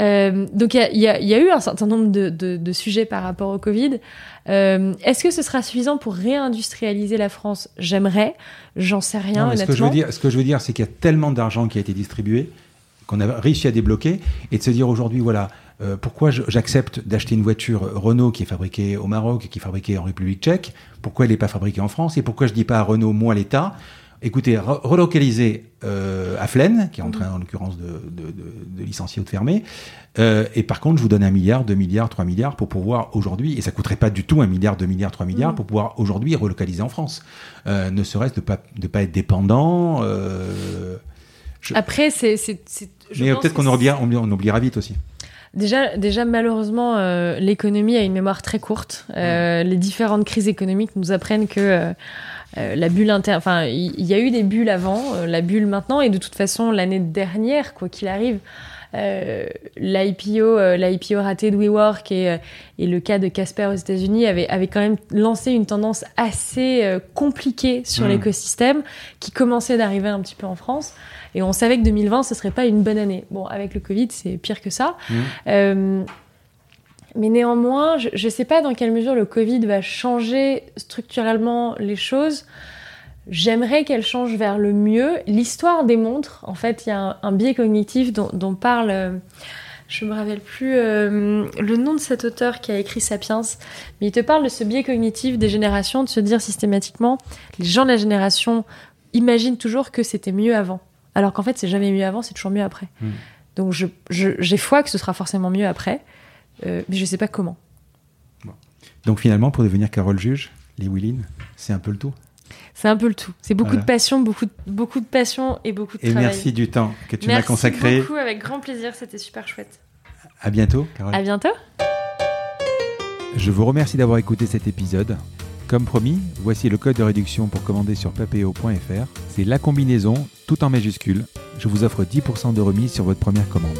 [SPEAKER 1] Euh, donc il y, a, eu un certain nombre de, sujets par rapport au Covid. Euh, est-ce que ce sera suffisant pour réindustrialiser la France? J'aimerais, j'en sais rien. honnêtement.
[SPEAKER 2] Ce que je veux dire, ce que je veux dire, c'est qu'il y a tellement d'argent qui a été distribué qu'on a réussi à débloquer et de se dire aujourd'hui, voilà, euh, pourquoi j'accepte d'acheter une voiture Renault qui est fabriquée au Maroc et qui est fabriquée en République tchèque? Pourquoi elle n'est pas fabriquée en France? Et pourquoi je dis pas à Renault, moi l'État? Écoutez, relocaliser euh, à Flaine, qui est en train en l'occurrence de, licencier ou de fermer, euh, et par contre, je vous donne un milliard, deux milliards, trois milliards pour pouvoir aujourd'hui, et ça coûterait pas du tout un milliard, deux milliards, trois milliards, mm. pour pouvoir aujourd'hui relocaliser en France. Euh, ne serait-ce de pas, de pas être dépendant.
[SPEAKER 1] Après, c'est.
[SPEAKER 2] Mais peut-être qu'on oubliera, on oubliera vite aussi.
[SPEAKER 1] Déjà, déjà malheureusement, l'économie a une mémoire très courte. Mm. Les différentes crises économiques nous apprennent que euh, la bulle inter... Enfin, il y, a eu des bulles avant, euh, la bulle maintenant, et de toute façon, l'année dernière, quoi qu'il arrive, euh, l'IPO, l'IPO raté de WeWork et, et le cas de Casper aux États-Unis avait, avait quand même lancé une tendance assez compliquée sur mmh. l'écosystème qui commençait d'arriver un petit peu en France. Et on savait que 2020, ce serait pas une bonne année. Bon, avec le Covid, c'est pire que ça. Mmh. Mais néanmoins, je ne sais pas dans quelle mesure le Covid va changer structurellement les choses. J'aimerais qu'elle change vers le mieux. L'histoire démontre, en fait, il y a un, biais cognitif dont, parle, euh, je me rappelle plus euh, le nom de cet auteur qui a écrit Sapiens, mais il te parle de ce biais cognitif des générations, de se dire systématiquement, les gens de la génération imaginent toujours que c'était mieux avant, alors qu'en fait c'est jamais mieux avant, c'est toujours mieux après. Hmm. Donc j'ai foi que ce sera forcément mieux après. Euh, mais je ne sais pas comment.
[SPEAKER 2] Donc finalement, pour devenir Carole Juge, les Willin, c'est un peu le tout
[SPEAKER 1] c'est un peu le tout. C'est beaucoup de passion, beaucoup de, beaucoup de passion et beaucoup de
[SPEAKER 2] et
[SPEAKER 1] travail.
[SPEAKER 2] Et merci du temps que tu m'as consacré.
[SPEAKER 1] Merci beaucoup, avec grand plaisir, c'était super chouette.
[SPEAKER 2] À bientôt, Carole.
[SPEAKER 1] À bientôt.
[SPEAKER 2] Je vous remercie d'avoir écouté cet épisode. Comme promis, voici le code de réduction pour commander sur papeo.fr. C'est la combinaison, tout en majuscule. Je vous offre 10% de remise sur votre première commande.